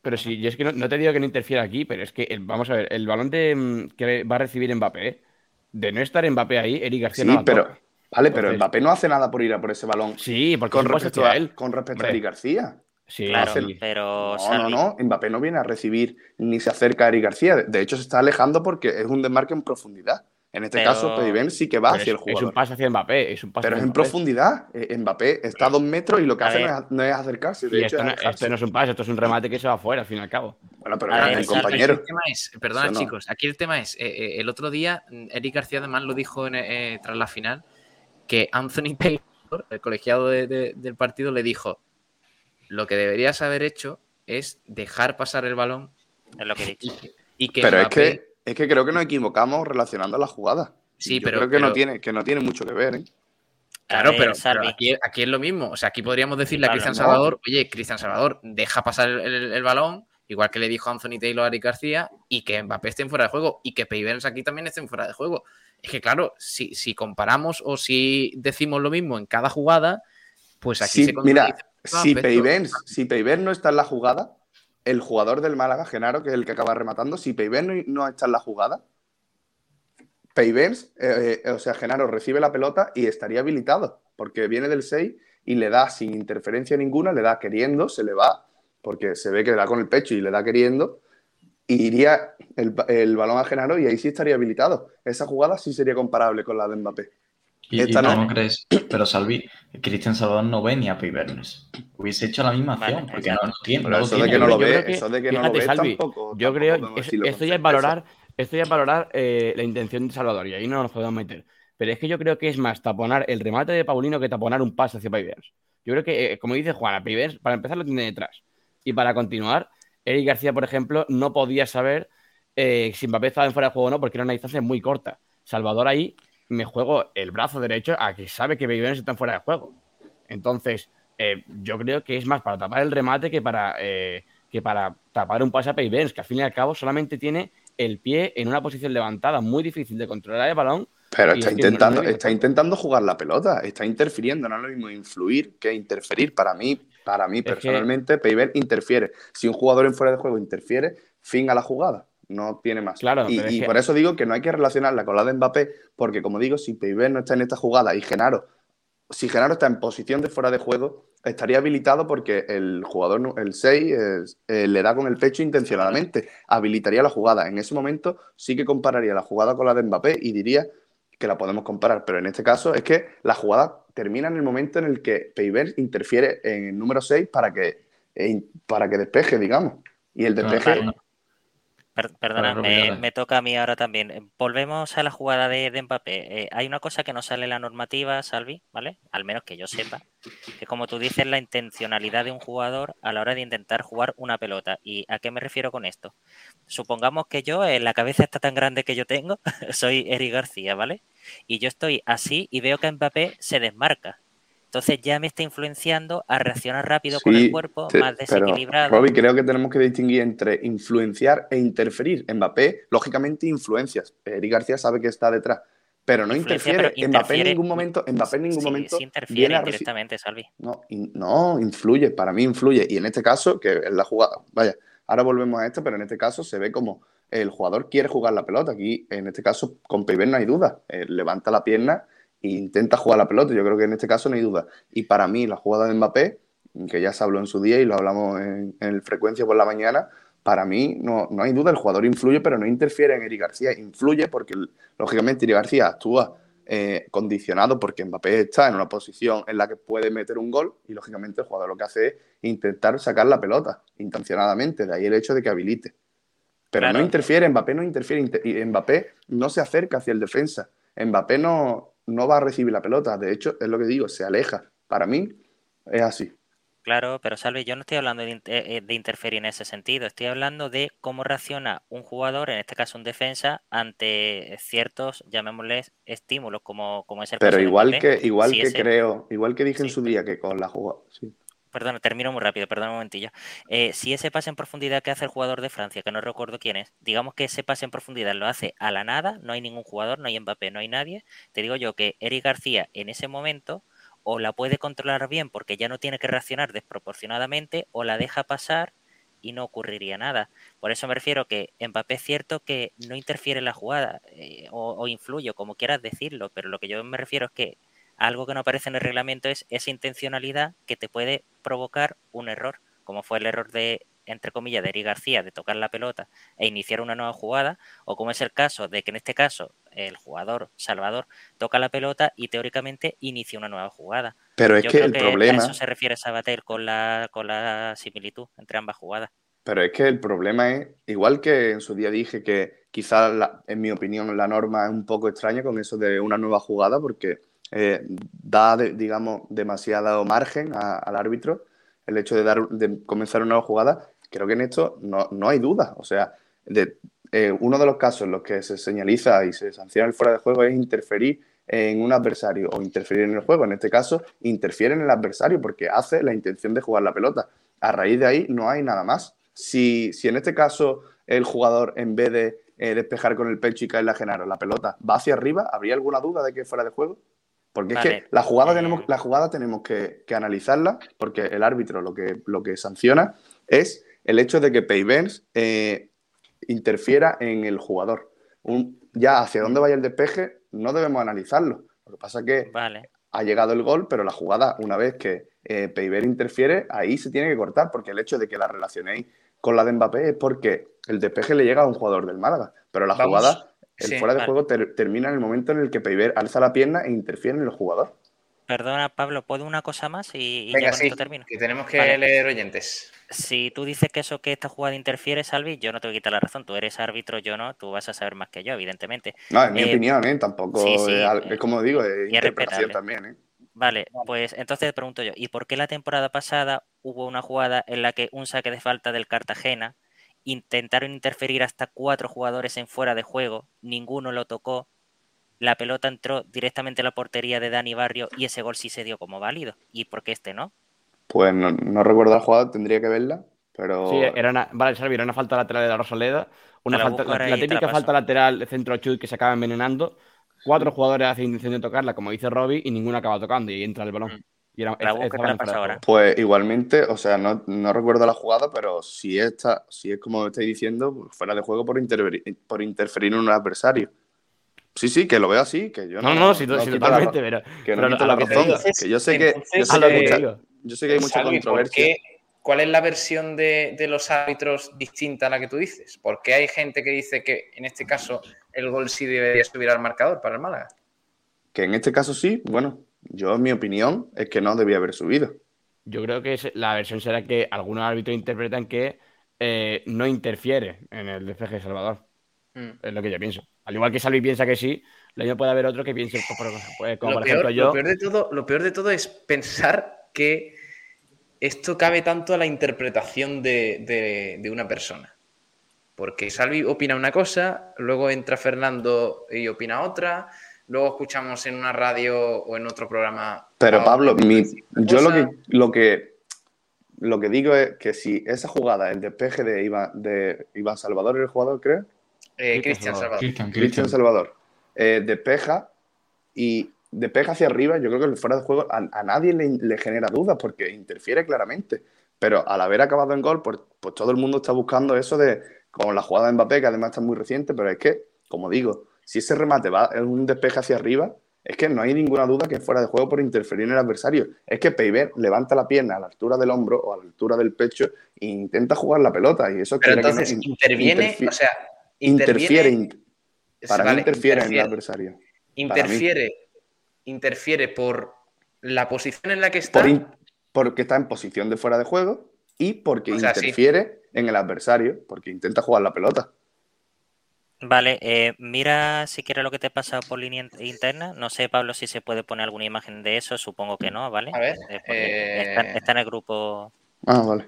Pero sí, yo es que no, te digo que no interfiera aquí, pero es que, vamos a ver, el balón de, mm, que va a recibir Mbappé, de no estar Mbappé ahí, Eric García no pero, Vale, pero Mbappé no hace nada por ir a por ese balón. Sí, porque con respecto a él. Con respecto a Eric García. Sí, claro, pero. No, no, no. Mbappé no viene a recibir ni se acerca a Eric García. De hecho, se está alejando porque es un desmarque en profundidad. En este caso, Pediven sí que va hacia el jugador. Es un pase hacia Mbappé. Es un pero es en profundidad. Eh, Mbappé está a dos metros y lo que hace no es, acercarse. De hecho, esto, no, es un pase, esto es un remate que se va afuera, al fin y al cabo. Bueno, pero el compañero. El tema es, perdona, chicos, aquí el tema es: eh, eh, el otro día, Eric García además lo dijo tras la final, que Anthony Taylor, el colegiado del partido, le dijo lo que deberías haber hecho es dejar pasar el balón. Es lo que Y que pero es, que, es que creo que nos equivocamos relacionando la jugada. Sí, pero. Creo que, no tiene, que no tiene mucho que ver, ¿eh? Claro, pero, aquí, es lo mismo. O sea, aquí podríamos decirle a Cristian Salvador, oye, Cristian Salvador, deja pasar el, balón, igual que le dijo Anthony Taylor a Eric García, y que Mbappé esté fuera de juego, y que Peivens aquí también esté fuera de juego. Es que, claro, si, si comparamos o si decimos lo mismo en cada jugada, pues aquí se mira, si Peivens, si no está en la jugada, el jugador del Málaga, Genaro, que es el que acaba rematando, si Peivens no está en la jugada, Peivens, eh, eh, o sea, Genaro recibe la pelota y estaría habilitado, porque viene del 6 y le da sin interferencia ninguna, le da queriendo, se le va, porque se ve que le da con el pecho y le da queriendo, y iría el, el balón a Genaro y ahí sí estaría habilitado. Esa jugada sí sería comparable con la de Mbappé. Y, no, crees, pero Salvi, Cristian Salvador no ve ni a Pibernes. Hubiese hecho la misma acción, porque no, tiene. No eso de que no lo ve, eso de que no lo ve tampoco. Yo creo, esto ya es valorar, esto ya es valorar eh, la intención de Salvador, y ahí no nos podemos meter. Pero es que yo creo que es más taponar el remate de Paulino que taponar un pase hacia Pibers. Yo creo que, eh, como dice Juan, a Pibers, para empezar, lo tiene detrás. Y para continuar, Eric García, por ejemplo, no podía saber eh, si Mbappé estaba en fuera de juego o no, porque era una distancia muy corta. Salvador ahí me juego el brazo derecho a que sabe que Baby está fuera de juego. Entonces, eh, yo creo que es más para tapar el remate que para, eh, que para tapar un pase a que al fin y al cabo solamente tiene el pie en una posición levantada muy difícil de controlar el balón. Pero está intentando, está intentando jugar la pelota, está interfiriendo, no es lo mismo influir que interferir. Para mí, para mí personalmente, que... interfiere. Si un jugador en fuera de juego interfiere, fin a la jugada no tiene más. Claro, y, por eso digo que no hay que relacionarla con la de Mbappé, porque como digo, si Peiber no está en esta jugada y Genaro, si Genaro está en posición de fuera de juego, estaría habilitado porque el jugador, el 6, eh, le da con el pecho intencionadamente, habilitaría la jugada. En ese momento sí que compararía la jugada con la de Mbappé y diría que la podemos comparar, pero en este caso es que la jugada termina en el momento en el que Peiber interfiere en el número 6 para que, eh, para que despeje, digamos. Y el despeje, perdona, me, toca a mí ahora también. Eh, volvemos a la jugada de, Mbappé. Eh, hay una cosa que no sale en la normativa, Salvi, ¿vale? Al menos que yo sepa, que como tú dices, la intencionalidad de un jugador a la hora de intentar jugar una pelota. ¿Y a qué me refiero con esto? Supongamos que yo, en la cabeza está tan grande que yo tengo, (laughs) soy Eric García, ¿vale? Y yo estoy así y veo que Mbappé se desmarca. Entonces ya me está influenciando a reaccionar rápido con el cuerpo, más desequilibrado. Robbie, creo que tenemos que distinguir entre influenciar e interferir. Mbappé, lógicamente, influencias. Eric García sabe que está detrás. Pero no interfiere. Mbappé en ningún momento, Mbappé en ningún momento interfiere directamente, Salvi. No, no, influye, para mí influye. Y en este caso, que es la jugada, vaya, ahora volvemos a esto, pero en este caso se ve como el jugador quiere jugar la pelota. Aquí, en este caso, con Peiber no hay duda. levanta la pierna intenta jugar la pelota. Yo creo que en este caso no hay duda. Y para mí, la jugada de Mbappé, que ya se habló en su día y lo hablamos en, el frecuencia por la mañana, para mí no, hay duda, el jugador influye, pero no interfiere en Eric García. Influye porque, lógicamente, Eric García actúa eh, condicionado porque Mbappé está en una posición en la que puede meter un gol y, lógicamente, el jugador lo que hace es intentar sacar la pelota intencionadamente. De ahí el hecho de que habilite. Pero no interfiere, Mbappé no interfiere, y Mbappé no se acerca hacia el defensa. Mbappé no, no va a recibir la pelota. De hecho, es lo que digo, se aleja. Para mí es así. Claro, pero Salve, yo no estoy hablando de, eh, interferir en ese sentido, estoy hablando de cómo reacciona un jugador, en este caso un defensa, ante ciertos, llamémosles, estímulos, como, como es el Pero igual que, igual que creo, igual que dije en su día que con la jugada. Sí. Perdón, termino muy rápido, perdón un momentillo. Eh, si ese pase en profundidad que hace el jugador de Francia, que no recuerdo quién es, digamos que ese pase en profundidad lo hace a la nada, no hay ningún jugador, no hay Mbappé, no hay nadie, te digo yo que Eric García en ese momento o la puede controlar bien porque ya no tiene que reaccionar desproporcionadamente o la deja pasar y no ocurriría nada. Por eso me refiero que Mbappé es cierto que no interfiere en la jugada eh, o, o influye, como quieras decirlo, pero lo que yo me refiero es que algo que no aparece en el reglamento es esa intencionalidad que te puede provocar un error, como fue el error de, entre comillas, de Eric García de tocar la pelota e iniciar una nueva jugada, o como es el caso de que en este caso el jugador Salvador toca la pelota y teóricamente inicia una nueva jugada. Pero es que el problema. A eso se refiere Sabater con la, con la similitud entre ambas jugadas. Pero es que el problema es, igual que en su día dije que quizás, en mi opinión, la norma es un poco extraña con eso de una nueva jugada, porque eh, da, digamos, demasiado margen al árbitro el hecho de, dar, de comenzar una nueva jugada. Creo que en esto no, no hay duda. O sea, de, eh, uno de los casos en los que se señaliza y se sanciona el fuera de juego es interferir en un adversario o interferir en el juego. En este caso, interfiere en el adversario porque hace la intención de jugar la pelota. A raíz de ahí no hay nada más. Si, si en este caso el jugador, en vez de eh, despejar con el pecho y caer la Genaro, la pelota va hacia arriba, ¿habría alguna duda de que fuera de juego? Porque es que la jugada eh, tenemos, la jugada tenemos que, analizarla, porque el árbitro lo que, lo que sanciona es el hecho de que Payvens eh, interfiera en el jugador. ya hacia dónde vaya el despeje no debemos analizarlo. Lo que pasa es que ha llegado el gol, pero la jugada, una vez que eh, interfiere, ahí se tiene que cortar, porque el hecho de que la relacionéis con la de Mbappé es porque el despeje le llega a un jugador del Málaga, pero la jugada el fuera de juego termina en el momento en el que Peiber alza la pierna e interfiere en el jugador. Perdona, Pablo, ¿puedo una cosa más y, ya con esto termino? Que tenemos que leer oyentes. Si tú dices que eso que esta jugada interfiere, Salvi, yo no te voy a quitar la razón. Tú eres árbitro, yo no. Tú vas a saber más que yo, evidentemente. No, es mi eh, opinión, ¿eh? Tampoco es, como digo, es interpretación también, ¿eh? Vale, pues entonces te pregunto yo, ¿y por qué la temporada pasada hubo una jugada en la que un saque de falta del Cartagena intentaron interferir hasta cuatro jugadores en fuera de juego, ninguno lo tocó, la pelota entró directamente a la portería de Dani Barrio y ese gol sí se dio como válido. ¿Y por qué este no? Pues no, recuerdo la jugada, tendría que verla, Pero... Sí, era una, vale, Salvi, era una falta lateral de la Rosaleda, una falta, la, la típica falta lateral de centro chut que se acaba envenenando. Cuatro jugadores hacen intención de tocarla, como dice Robbie, y ninguno acaba tocando y entra el balón. Mm. Y era, La es- la de ahora. Pues igualmente, o sea, no, no recuerdo la jugada, pero si, esta, si es como estáis diciendo, fuera de juego por interferir, por interferir en un adversario. Sí, sí, que lo veo así, que yo no. No, no, quito la- totalmente, pero, que pero no a quito lo la razón. que yo sé que, yo sé que lo hay mucha, digo. yo sé que hay mucha Salvi, ¿por controversia. qué- ¿Cuál es la versión de, de los árbitros distinta a la que tú dices? Porque hay gente que dice que en este caso el gol sí debería subir al marcador para el Málaga. Que en este caso sí, bueno, yo en mi opinión es que no debía haber subido. Yo creo que la versión será que algunos árbitros interpretan que eh, no interfiere en el DFG de Salvador. Mm. Es lo que yo pienso. Al igual que Salvi piensa que sí, lo mismo puede haber otro que piense, pues, por- pues, como lo, por peor, ejemplo yo. lo peor de todo, lo peor de todo es pensar que esto cabe tanto a la interpretación de, de- de una persona. Porque Salvi opina una cosa, luego entra Fernando y opina otra, luego escuchamos en una radio o en otro programa. Pero Pablo, mi- yo lo que, lo que lo que digo es que si esa jugada, el despeje de Iván, de Iván Salvador, el jugador, creo, Eh, Cristian Salvador. Cristian, Cristian Cristian. Salvador, eh, despeja y despeja hacia arriba, yo creo que el fuera de juego a, a nadie le, le genera dudas porque interfiere claramente. Pero al haber acabado en gol, pues, pues todo el mundo está buscando eso de, como la jugada de Mbappé, que además está muy reciente, pero es que, como digo, si ese remate va en un despeje hacia arriba, es que no hay ninguna duda que es fuera de juego por interferir en el adversario. Es que Peiber levanta la pierna a la altura del hombro o a la altura del pecho e intenta jugar la pelota. Y eso Pero que no, entonces in- interviene, interfi- o sea, interfiere, interviene, para vale, mí interfiere, en el adversario. Interfiere, interfiere por la posición en la que está. Por in- porque está en posición de fuera de juego y porque O sea, sí. interfiere en el adversario, porque intenta jugar la pelota. Vale, eh, mira si quieres lo que te he pasado por línea in- interna. No sé, Pablo, si se puede poner alguna imagen de eso. Supongo que no, ¿vale? A ver, Eh, está, eh, está en el grupo Ah, vale.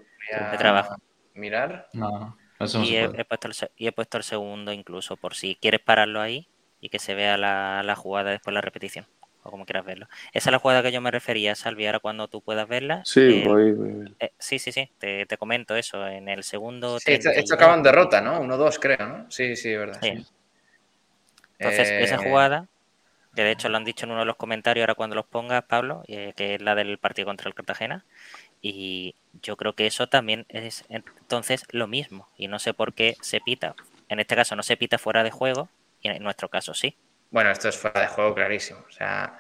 De trabajo. Mirar. No, no, eso no y se he, puede. he puesto el, se- y he puesto el segundo incluso, por si quieres pararlo ahí y que se vea la, la jugada después la repetición, o como quieras verlo. Esa es la jugada que yo me refería, Salvi, ahora cuando tú puedas verla. Sí, eh, voy, voy, voy. eh, sí, sí, sí, te, te comento eso. En el segundo. Sí, esto, 32, esto acaba en derrota, ¿no? 1-2, creo, ¿no? Sí, sí, es verdad. Sí. Entonces, esa Eh, jugada, que de hecho lo han dicho en uno de los comentarios ahora cuando los pongas, Pablo, eh, que es la del partido contra el Cartagena. Y yo creo que eso también es entonces lo mismo. Y no sé por qué se pita. En este caso no se pita fuera de juego, y en nuestro caso sí. Bueno, esto es fuera de juego clarísimo. O sea,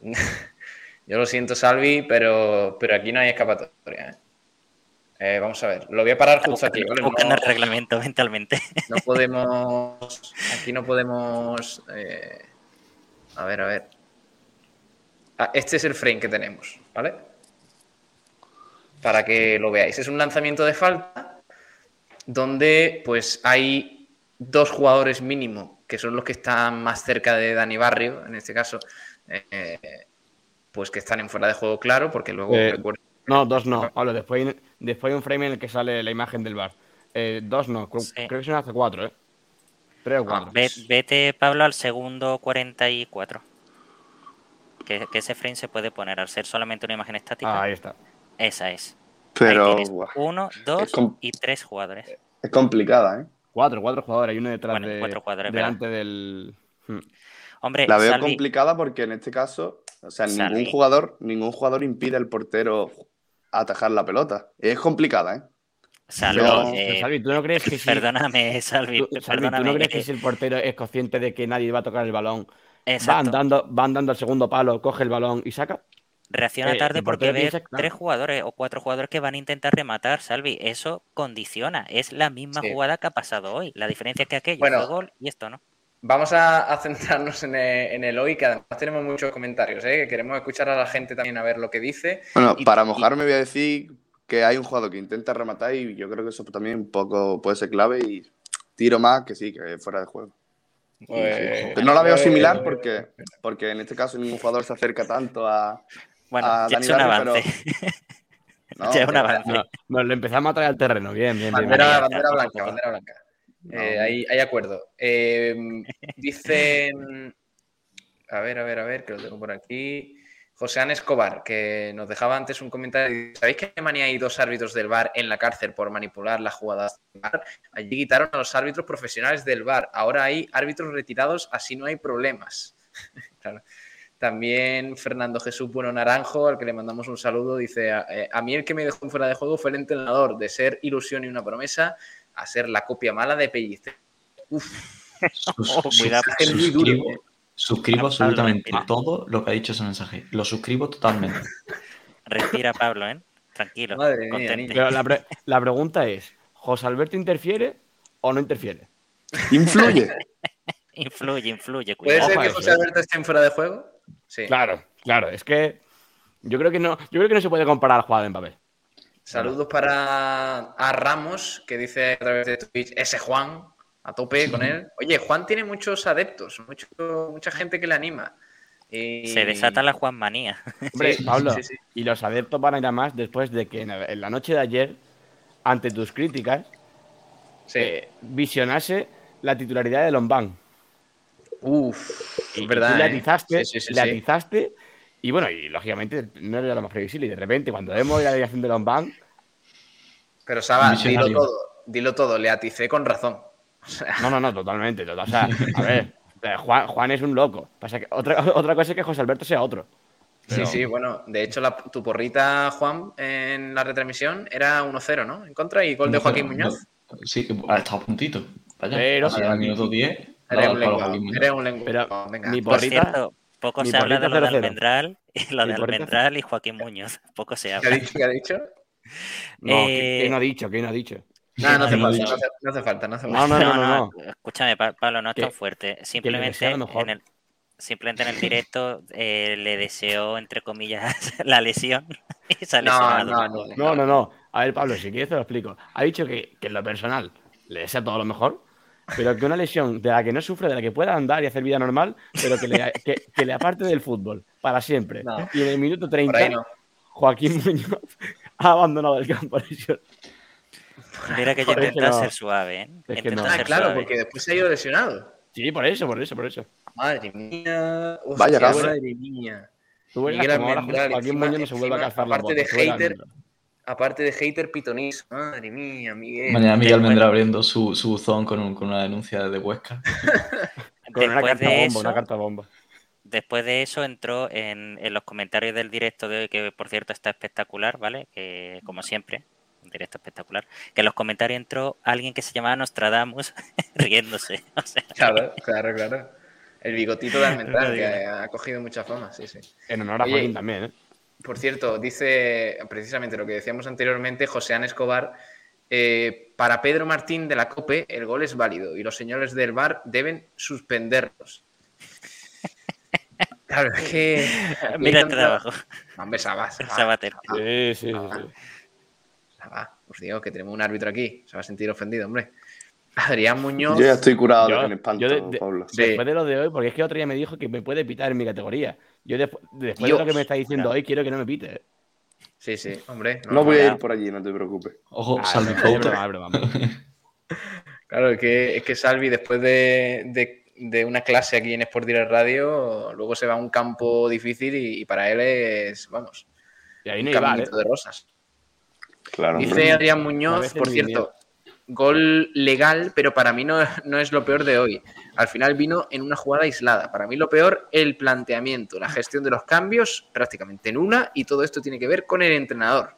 (laughs) yo lo siento, Salvi, pero, pero aquí no hay escapatoria. ¿eh? Eh, vamos a ver, lo voy a parar justo aquí. ¿vale? Buscando el No, reglamento mentalmente. no podemos. (laughs) Aquí no podemos. eh, a ver, a ver. Ah, este es el frame que tenemos, ¿vale? Para que lo veáis. Es un lanzamiento de falta donde pues hay dos jugadores mínimo, que son los que están más cerca de Dani Barrio, en este caso, eh, pues que están en fuera de juego claro, porque luego Eh, recuerdo- No, dos no. Pablo, después, hay- después hay un frame en el que sale la imagen del bar. Eh, dos no, creo, Sí. creo que son hasta cuatro, ¿eh? Tres o cuatro. Ve- vete, Pablo, al segundo 44. Que, que ese frame se puede poner al ser solamente una imagen estática. Ah, ahí está. Esa es. Pero uno, dos y tres jugadores. es complicada, ¿eh? Cuatro, cuatro jugadores. Hay uno detrás Bueno, de. cuatro jugadores, delante del. Hmm. Hombre, La veo Salvi, complicada porque en este caso, o sea, Salvi. ningún jugador, ningún jugador impide al portero atajar la pelota. Es complicada, ¿eh? Salvi, Pero- eh, Salvi, ¿tú no crees que (laughs) si, perdóname, Salvi, tú, Salvi, ¿tú perdóname. no crees que si el portero es consciente de que nadie va a tocar el balón, va exacto. andando, va andando al segundo palo, coge el balón y saca? Reacciona Eh, tarde porque ve piensa, claro. tres jugadores o cuatro jugadores que van a intentar rematar, Salvi. Eso condiciona. Es la misma Sí. jugada que ha pasado hoy. La diferencia es que aquello Bueno. fue gol y esto no. Vamos a, a centrarnos en el, en el hoy, que además tenemos muchos comentarios, ¿eh? que queremos escuchar a la gente también a ver lo que dice. Bueno, Y- para y- mojarme voy a decir que hay un jugador que intenta rematar y yo creo que eso también un poco puede ser clave y tiro más que sí, que fuera de juego. Pues- Pero no la veo pues- similar porque, porque en este caso ningún jugador se acerca tanto a... Bueno, a ya Dani es un avance. (laughs) No, Ya es un pero- avance. No, no, lo empezamos a traer al terreno. Bien, bien, bien. Bandera, María, bandera blanca, bandera blanca. No. Eh, hay, hay acuerdo. Eh, dicen. A ver, a ver, a ver, que lo tengo por aquí. José An Escobar, que nos dejaba antes un comentario. ¿Sabéis que en Alemania hay dos árbitros del VAR en la cárcel por manipular las jugadas del VAR? Allí quitaron a los árbitros profesionales del VAR. Ahora hay árbitros retirados, así no hay problemas. (laughs) También Fernando Jesús Bueno Naranjo, al que le mandamos un saludo, dice, eh, a mí el que me dejó fuera de juego fue el entrenador, de ser ilusión y una promesa a ser la copia mala de Pellicer. Uf, duro. Suscribo absolutamente todo lo que ha dicho ese mensaje. Lo suscribo totalmente. Respira, Pablo, ¿eh? Tranquilo. Pero la, pregunta es: ¿José Alberto interfiere o no interfiere? Influye. (laughs) influye, influye. ¿Puede ser que José Alberto esté en fuera de juego? Sí. Claro, claro. Es que yo creo que no, yo creo que no se puede comparar al jugador en papel. Saludos para a Ramos, que dice a través de Twitch, ese Juan, a tope con él. Oye, Juan tiene muchos adeptos, mucho, mucha gente que le anima. Se desata la Juan manía. Hombre, Pablo, y los adeptos van a ir a más después de que en la noche de ayer, ante tus críticas, eh, visionase la titularidad de Lombán. Uf, es verdad. le ¿eh? atizaste, le atizaste, y bueno, y lógicamente no era lo más previsible. Y de repente, cuando vemos la dirección de Lombán. Pero Saba, dilo todo, dilo todo, le aticé con razón. No, no, no, totalmente. O sea, (laughs) a ver, Juan, es un loco. Pasa que otra, otra cosa es que José Alberto sea otro. Sí, sí, bueno, de hecho tu porrita, Juan, en la retransmisión era 1-0, ¿no? En contra y gol de Joaquín Muñoz. Sí, ha estado puntito. Vaya, pero al minuto 10. Era un lengua, era un lengua. Pero Venga. mi porrita, Por cierto, poco se habla de lo de Almendral, y (laughs) lo de Almendral y Joaquín Muñoz. Poco se habla. ¿Qué ha dicho? ¿Qué ha dicho? (laughs) No, ¿qué, no ha dicho? ¿Qué no ha dicho? No, no hace, falta, no, hace, falta, no hace falta. No, no, no, Escúchame, Pablo, no es tan fuerte. Simplemente en el, simplemente en el directo eh, le deseo, entre comillas, (laughs) la lesión y sale no, no, no, no, no, no. A ver, Pablo, si quieres te lo explico. Ha dicho que, que en lo personal le desea todo lo mejor, pero que una lesión de la que no sufre, de la que pueda andar y hacer vida normal, pero que le, que, le aparte del fútbol para siempre. Y en el minuto 30, Joaquín Muñoz (laughs) ha abandonado el campo. Mira que yo intenta ser suave, ¿eh? ah, claro, porque después se ha ido lesionado. Sí, por eso, por eso, por eso. Madre mía. Vaya Madre mía. Tú Joaquín Muñoz no se vuelve a calzar Aparte de hater, aparte de hater pitonizo. Madre mía, Miguel. Mañana Miguel vendrá abriendo su, su buzón con, con, una denuncia de Huesca. (laughs) con una carta, bomba, una carta bomba. Después de eso entró en, en, los comentarios del directo de hoy, que por cierto está espectacular, ¿vale? Que como siempre, un directo espectacular, que en los comentarios entró alguien que se llamaba Nostradamus (laughs) riéndose. (laughs) Claro, claro, claro. El bigotito de Almendral, que ha cogido mucha fama, sí, sí. En honor a Joaquín también, ¿eh? Por cierto, dice precisamente lo que decíamos anteriormente, José An Escobar, eh, para Pedro Martín de la COPE el gol es válido y los señores del VAR deben suspenderlos. (laughs) Claro, es que... Mira el trabajo. Hombre, Sabas. Sí, sí, sí. Ah, os digo que tenemos un árbitro aquí. Se va a sentir ofendido, hombre. Adrián Muñoz. Yo ya estoy curado de espanto, Pablo. Después de lo de hoy, porque es que otro día me dijo que me puede pitar en mi categoría. Yo después, de lo que me está diciendo hoy, quiero que no me pite. Sí, sí, hombre. No, voy a ir por allí, no te preocupes. Ojo, ah, Salvi (laughs) Claro, es que, es que Salvi, después de, de, una clase aquí en Sport Direct Radio, luego se va a un campo difícil y, para él es, vamos, y ahí no un iba, ¿eh? de rosas. Claro, Dice Adrián Muñoz, por cierto, gol legal, pero para mí no, no, es lo peor de hoy. Al final vino en una jugada aislada. Para mí lo peor, el planteamiento, la gestión de los cambios, prácticamente en una, y todo esto tiene que ver con el entrenador.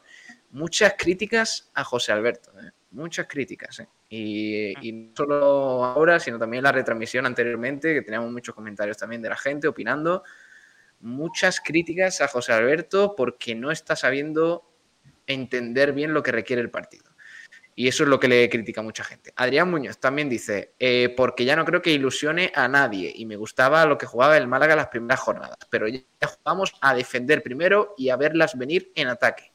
Muchas críticas a José Alberto, ¿eh? muchas críticas. ¿eh? Y, y, no solo ahora, sino también la retransmisión anteriormente, que teníamos muchos comentarios también de la gente opinando. Muchas críticas a José Alberto porque no está sabiendo entender bien lo que requiere el partido. Y eso es lo que le critica mucha gente. Adrián Muñoz también dice, eh, porque ya no creo que ilusione a nadie y me gustaba lo que jugaba el Málaga las primeras jornadas, pero ya jugamos a defender primero y a verlas venir en ataque.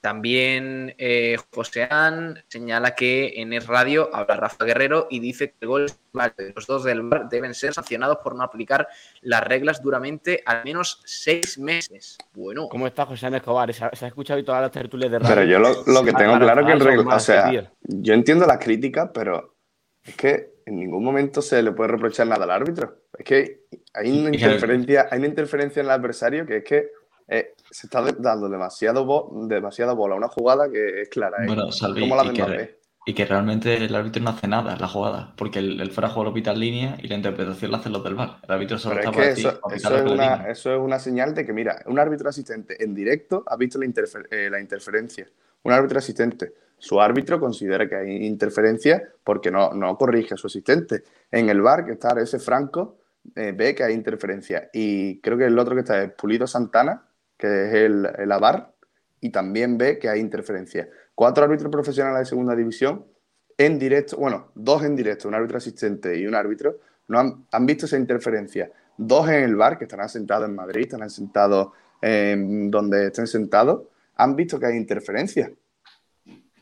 También eh, Joseán señala que en Es Radio habla Rafa Guerrero y dice que el gol de los dos del bar deben ser sancionados por no aplicar las reglas duramente al menos seis meses. Bueno. ¿Cómo está José Escobar? ¿Se ha, escuchado todas las tertulias de radio? Pero yo lo, que tengo claro que el regla, o sea, yo entiendo las críticas, pero es que en ningún momento se le puede reprochar nada al árbitro. Es que hay una interferencia, hay una interferencia en el adversario que es que eh, se está dando demasiado demasiada bola a una jugada que es clara. ¿eh? Como la de y que realmente el árbitro no hace nada en la jugada, porque el, fuera de juego lo pita en línea y la interpretación la hacen los del VAR. El árbitro solo está es eso, eso, es una, eso, es una, señal de que, mira, un árbitro asistente en directo ha visto la, eh, la interferencia. Un árbitro asistente, su árbitro considera que hay interferencia porque no, no corrige a su asistente. En el VAR, que está ese Franco, eh, ve que hay interferencia. Y creo que el otro que está es Pulido Santana, que es el, el AVAR, y también ve que hay interferencia cuatro árbitros profesionales de segunda división en directo, bueno, dos en directo, un árbitro asistente y un árbitro, no han, visto esa interferencia. Dos en el bar, que estarán sentados en Madrid, estarán sentados en donde estén sentados, han visto que hay interferencia.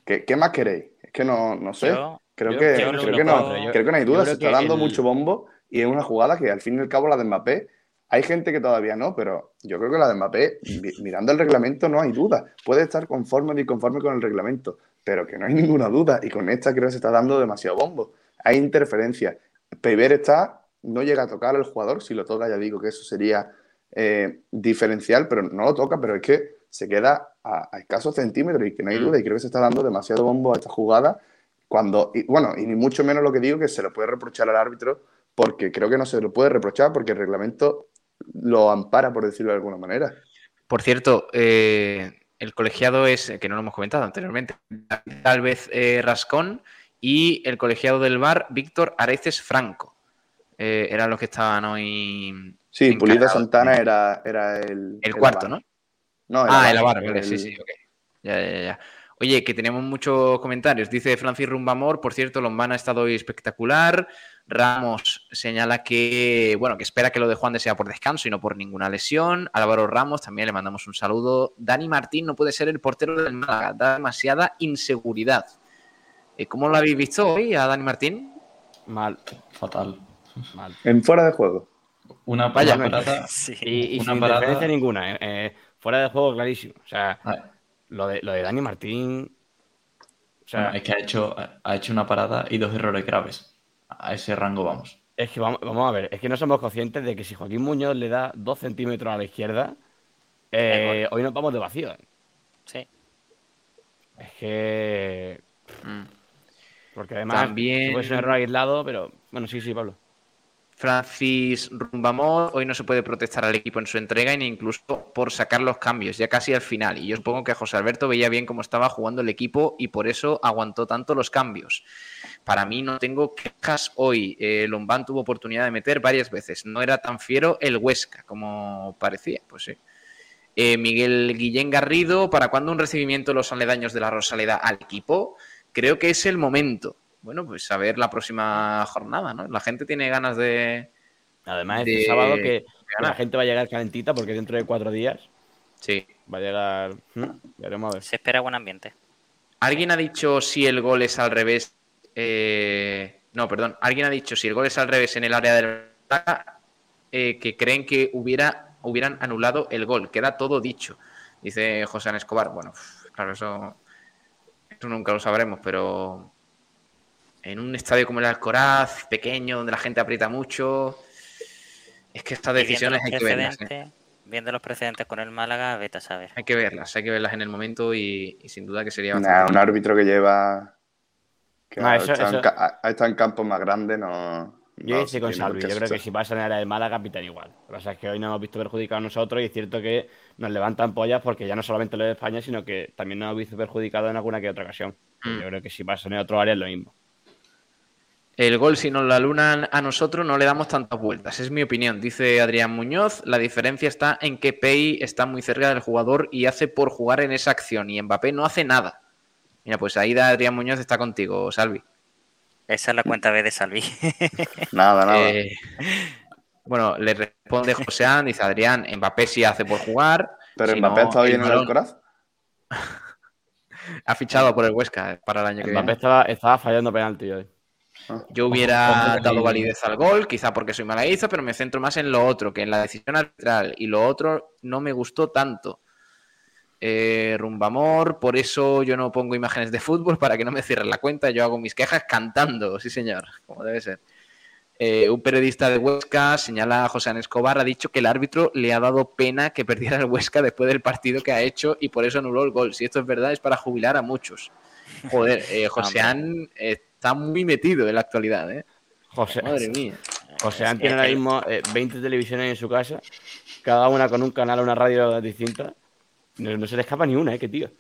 ¿Qué, más queréis? Es que no, no sé. creo, que, creo, que no, creo que no hay duda. Se está dando mucho bombo y es una jugada que al fin y al cabo la de Mbappé hay gente que todavía no, pero yo creo que la de Mbappé, mirando el reglamento, no hay duda. Puede estar conforme o inconforme con el reglamento, pero que no hay ninguna duda. Y con esta creo que se está dando demasiado bombo. Hay interferencia. Peber está, no llega a tocar al jugador. Si lo toca, ya digo que eso sería eh, diferencial, pero no lo toca, pero es que se queda a, escasos centímetros y que no hay mm. duda. Y creo que se está dando demasiado bombo a esta jugada. Cuando, y, bueno, y ni mucho menos lo que digo que se lo puede reprochar al árbitro, porque creo que no se lo puede reprochar, porque el reglamento lo ampara, por decirlo de alguna manera. Por cierto, eh, el colegiado es, que no lo hemos comentado anteriormente, tal vez eh, Rascón y el colegiado del bar, Víctor Areces Franco. Eh, eran los que estaban hoy. Sí, Pulido Santana era, era el. El cuarto, ¿no? No, ah, el Avar, sí, sí, ok. Ya, ya, ya. Oye, que tenemos muchos comentarios. Dice Francis Rumbamor, por cierto, Lombana ha estado hoy espectacular. Ramos señala que, bueno, que espera que lo de Juan de sea por descanso y no por ninguna lesión. Álvaro Ramos también le mandamos un saludo. Dani Martín no puede ser el portero del Málaga, da demasiada inseguridad. Eh, ¿Cómo lo habéis visto hoy a Dani Martín? Mal, fatal. Mal. En fuera de juego. Una, parada. (laughs) Sí. Y, una sin parada... ninguna. Eh, eh, fuera de juego, clarísimo. O sea, lo de, lo de Dani Martín. O sea, es que ha hecho, ha hecho una parada y dos errores graves a ese rango vamos. Es que vamos, a ver, es que no somos conscientes de que si Joaquín Muñoz le da dos centímetros a la izquierda, eh, hoy nos vamos de vacío. ¿eh? Sí. Es que. Mm. Porque además También... es un error aislado, pero. Bueno, sí, sí, Pablo. Francis Rumbamor hoy no se puede protestar al equipo en su entrega ni incluso por sacar los cambios, ya casi al final. Y yo supongo que José Alberto veía bien cómo estaba jugando el equipo y por eso aguantó tanto los cambios. Para mí no tengo quejas hoy. Eh, Lombán tuvo oportunidad de meter varias veces. No era tan fiero el Huesca como parecía. Pues sí. Eh, Miguel Guillén Garrido, ¿para cuándo un recibimiento de los aledaños de la Rosaleda al equipo? Creo que es el momento bueno, pues a ver la próxima jornada, ¿no? La gente tiene ganas de. Además, este sábado que, la gente va a llegar calentita porque dentro de cuatro días. Sí. Va a llegar. Veremos a ver. Se espera buen ambiente. ¿Alguien ha dicho si el gol es al revés? Eh, no, perdón. ¿Alguien ha dicho si el gol es al revés en el área del. Eh, que creen que hubiera, hubieran anulado el gol? Queda todo dicho. Dice José Escobar. Bueno, claro, eso. Eso nunca lo sabremos, pero en un estadio como el Alcoraz, pequeño, donde la gente aprieta mucho. Es que estas decisiones hay que verlas. ¿eh? Viendo los precedentes con el Málaga, vete a saber. Hay que verlas, hay que verlas en el momento y, sin duda que sería un árbitro que lleva. que ha, estado en campos más grandes, no. Yo no, con Salvi, yo creo que si pasa en el área del Málaga, pitan igual. Lo que pasa es que hoy no hemos visto perjudicados nosotros y es cierto que nos levantan pollas porque ya no solamente lo de España, sino que también nos hemos visto perjudicados en alguna que otra ocasión. Mm. Yo creo que si pasa en otro área es lo mismo. El gol, si nos lo alunan a nosotros, no le damos tantas vueltas. Es mi opinión, dice Adrián Muñoz. La diferencia está en que Pei está muy cerca del jugador y hace por jugar en esa acción. Y Mbappé no hace nada. Mira, pues ahí Adrián Muñoz está contigo, Salvi. Esa es la cuenta B de Salvi. (laughs) nada, nada. Eh, bueno, le responde José dice Adrián, Mbappé sí hace por jugar. Pero Mbappé está bien en el corazón. (laughs) ha fichado por el Huesca para el año que viene. Mbappé estaba, estaba fallando penalti hoy. Yo hubiera dado validez al gol, quizá porque soy malaguista, pero me centro más en lo otro, que en la decisión arbitral. Y lo otro no me gustó tanto. Eh, Rumbamor, por eso yo no pongo imágenes de fútbol (laughs) para que no me cierren la cuenta. Yo hago mis quejas cantando, sí señor, como debe ser. Eh, un periodista de Huesca señala a José Escobar, ha dicho que el árbitro le ha dado pena que perdiera el Huesca después del partido que ha hecho y por eso anuló el gol. Si esto es verdad, es para jubilar a muchos. Joder, eh, (laughs) José está muy metido en la actualidad, ¿eh? José, Madre mía. José tiene ahora mismo 20 televisiones en su casa, cada una con un canal o una radio distinta. No, se le escapa ni una, ¿eh? Qué tío.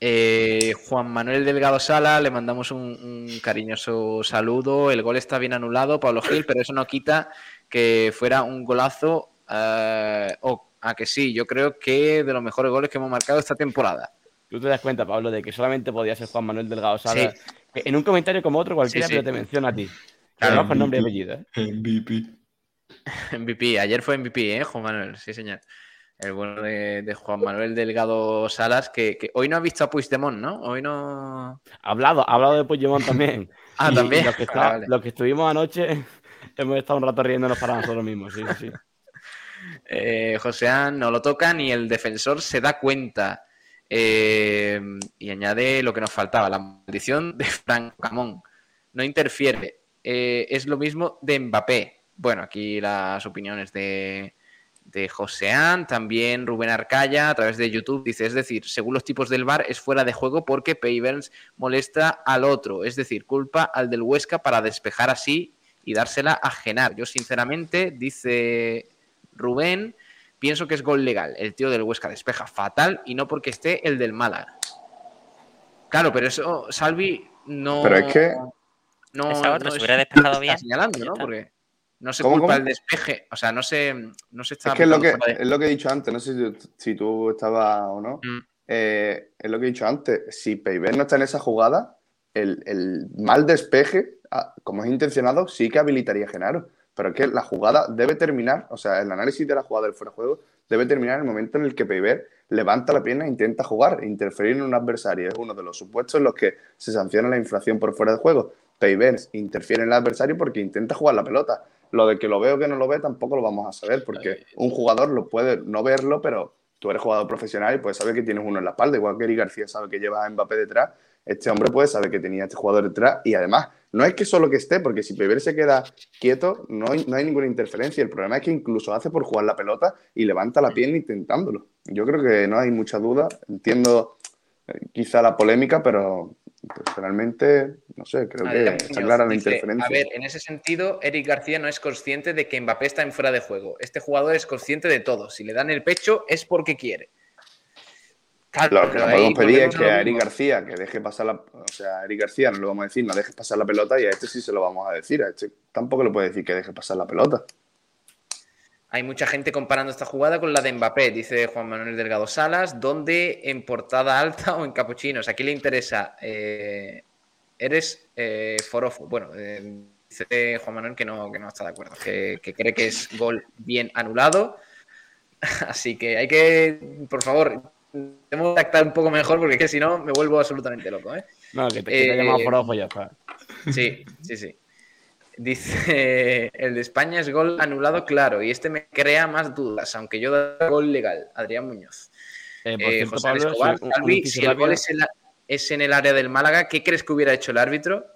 Eh, Juan Manuel Delgado Sala, le mandamos un, cariñoso saludo. El gol está bien anulado, Pablo Gil, pero eso no quita que fuera un golazo. Eh, o a que sí, yo creo que de los mejores goles que hemos marcado esta temporada. Tú te das cuenta, Pablo, de que solamente podía ser Juan Manuel Delgado Sala. En un comentario como otro cualquiera, pero te menciona a ti. Claro, con nombre y apellido. ¿eh? MVP. (laughs) MVP. Ayer fue MVP, ¿eh, Juan Manuel? Sí, señor. El bueno de, Juan Manuel Delgado Salas, que, hoy no ha visto a Puigdemont, ¿no? Hoy no. Ha hablado, ha hablado de Puigdemont también. (laughs) ah, también. Los que, (laughs) que, estuvimos anoche hemos estado un rato riéndonos para nosotros mismos, sí, sí. Eh, Joseán no lo toca ni el defensor se da cuenta. Eh, y añade lo que nos faltaba, la maldición de Frank Camón. No interfiere. Eh, es lo mismo de Mbappé. Bueno, aquí las opiniones de, de Joseán, también Rubén Arcaya a través de YouTube dice, es decir, según los tipos del bar es fuera de juego porque Payverns molesta al otro, es decir, culpa al del Huesca para despejar así y dársela a Genar. Yo sinceramente, dice Rubén, pienso que es gol legal. El tío del Huesca despeja fatal y no porque esté el del Málaga. Claro, pero eso, Salvi, no... Pero es que... No, no se hubiera despejado bien. señalando, ¿no? Porque no se culpa el despeje, o sea, no se, no se está... Es que es lo que, es lo que he dicho antes, no sé si, tú estabas o no. Mm. Eh, es lo que he dicho antes, si Peiber no está en esa jugada, el, mal despeje, ah, como es intencionado, sí que habilitaría a Genaro. Pero es que la jugada debe terminar, o sea, el análisis de la jugada del fuera de juego debe terminar en el momento en el que Peiber levanta la pierna e intenta jugar, interferir en un adversario. Es uno de los supuestos en los que se sanciona la infracción por fuera de juego. Peiber interfiere en el adversario porque intenta jugar la pelota. Lo de que lo veo o que no lo ve tampoco lo vamos a saber, porque un jugador lo puede no verlo, pero tú eres jugador profesional y puedes saber que tienes uno en la espalda, igual que Eric García sabe que lleva a Mbappé detrás, este hombre puede saber que tenía a este jugador detrás y además no es que solo que esté, porque si Peber se queda quieto no hay, no hay ninguna interferencia, el problema es que incluso hace por jugar la pelota y levanta la pierna intentándolo. Yo creo que no hay mucha duda, entiendo eh, quizá la polémica, pero Personalmente, no sé, creo que está clara la interferencia. A ver, en ese sentido, Eric García no es consciente de que Mbappé está en fuera de juego. Este jugador es consciente de todo. Si le dan el pecho es porque quiere. Claro, lo que podemos pedir es que a Eric García que deje pasar la. O sea, a Eric García no le vamos a decir no deje pasar la pelota y a este sí se lo vamos a decir. A este tampoco le puede decir que deje pasar la pelota. Hay mucha gente comparando esta jugada con la de Mbappé, dice Juan Manuel Delgado Salas, donde en portada alta o en capuchinos. Aquí le interesa, eh, eres eh, forofo. Bueno, eh, dice Juan Manuel que no, que no está de acuerdo, que, cree que es gol bien anulado. (laughs) Así que hay que, por favor, tenemos que actar un poco mejor porque es que si no me vuelvo absolutamente loco. ¿eh? No, que te, que te llamado forofo ya está. Sí, sí, sí. Dice, el de España es gol anulado, claro, y este me crea más dudas, aunque yo da gol legal. Adrián Muñoz. Eh, eh, si el gol es en, el área del Málaga, ¿qué crees que hubiera hecho el árbitro?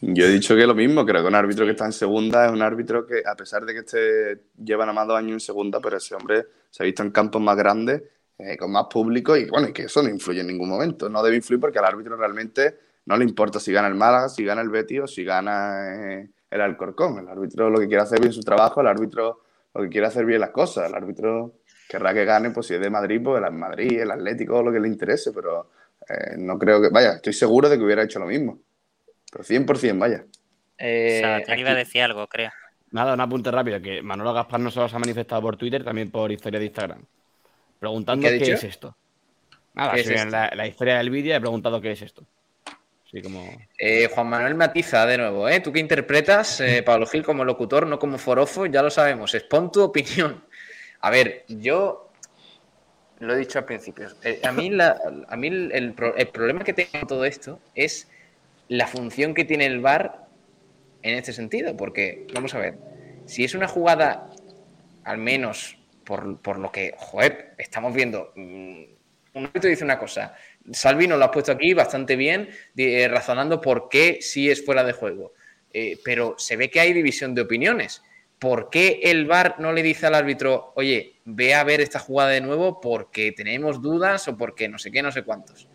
Yo he dicho que lo mismo, creo que un árbitro que está en segunda es un árbitro que, a pesar de que este lleva nada más dos años en segunda, pero ese hombre se ha visto en campos más grandes, eh, con más público, y bueno, y que eso no influye en ningún momento. No debe influir porque al árbitro realmente no le importa si gana el Málaga, si gana el Betis o si gana eh, el Alcorcón. El árbitro lo que quiere hacer bien su trabajo, el árbitro lo que quiere hacer bien las cosas. El árbitro querrá que gane, pues si es de Madrid, pues el Madrid, el Atlético, lo que le interese, pero eh, no creo que. Vaya, estoy seguro de que hubiera hecho lo mismo. Pero 100%, vaya. Eh, o sea, te iba a decir algo, creo. Nada, un apunte rápido, que Manolo Gaspar no solo se ha manifestado por Twitter, también por historia de Instagram. Preguntando qué, es esto. Nada, si La, la, historia del vídeo he preguntado qué es esto. Eh, Juan Manuel matiza de nuevo, ¿eh? Tú que interpretas, eh, (laughs) Pablo Gil, como locutor, no como forofo, ya lo sabemos. Expon tu opinión. A ver, yo lo he dicho al principio. a mí, a mí el, problema que tengo con todo esto es la función que tiene el VAR en este sentido. Porque, vamos a ver, si es una jugada, al menos por, por lo que, joder, estamos viendo. Mm, un árbitro dice una cosa, Salvi nos lo ha puesto aquí bastante bien, eh, razonando por qué sí es fuera de juego. eh, pero se ve que hay división de opiniones. ¿Por qué el VAR no le dice al árbitro, oye, ve a ver esta jugada de nuevo porque tenemos dudas o porque no sé qué, no sé cuántos?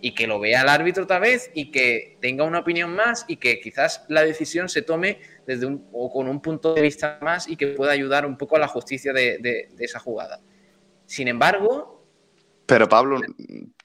Y que lo vea el árbitro otra vez y que tenga una opinión más y que quizás la decisión se tome desde un, o con un punto de vista más y que pueda ayudar un poco a la justicia de, de esa jugada. Sin embargo... Pero Pablo,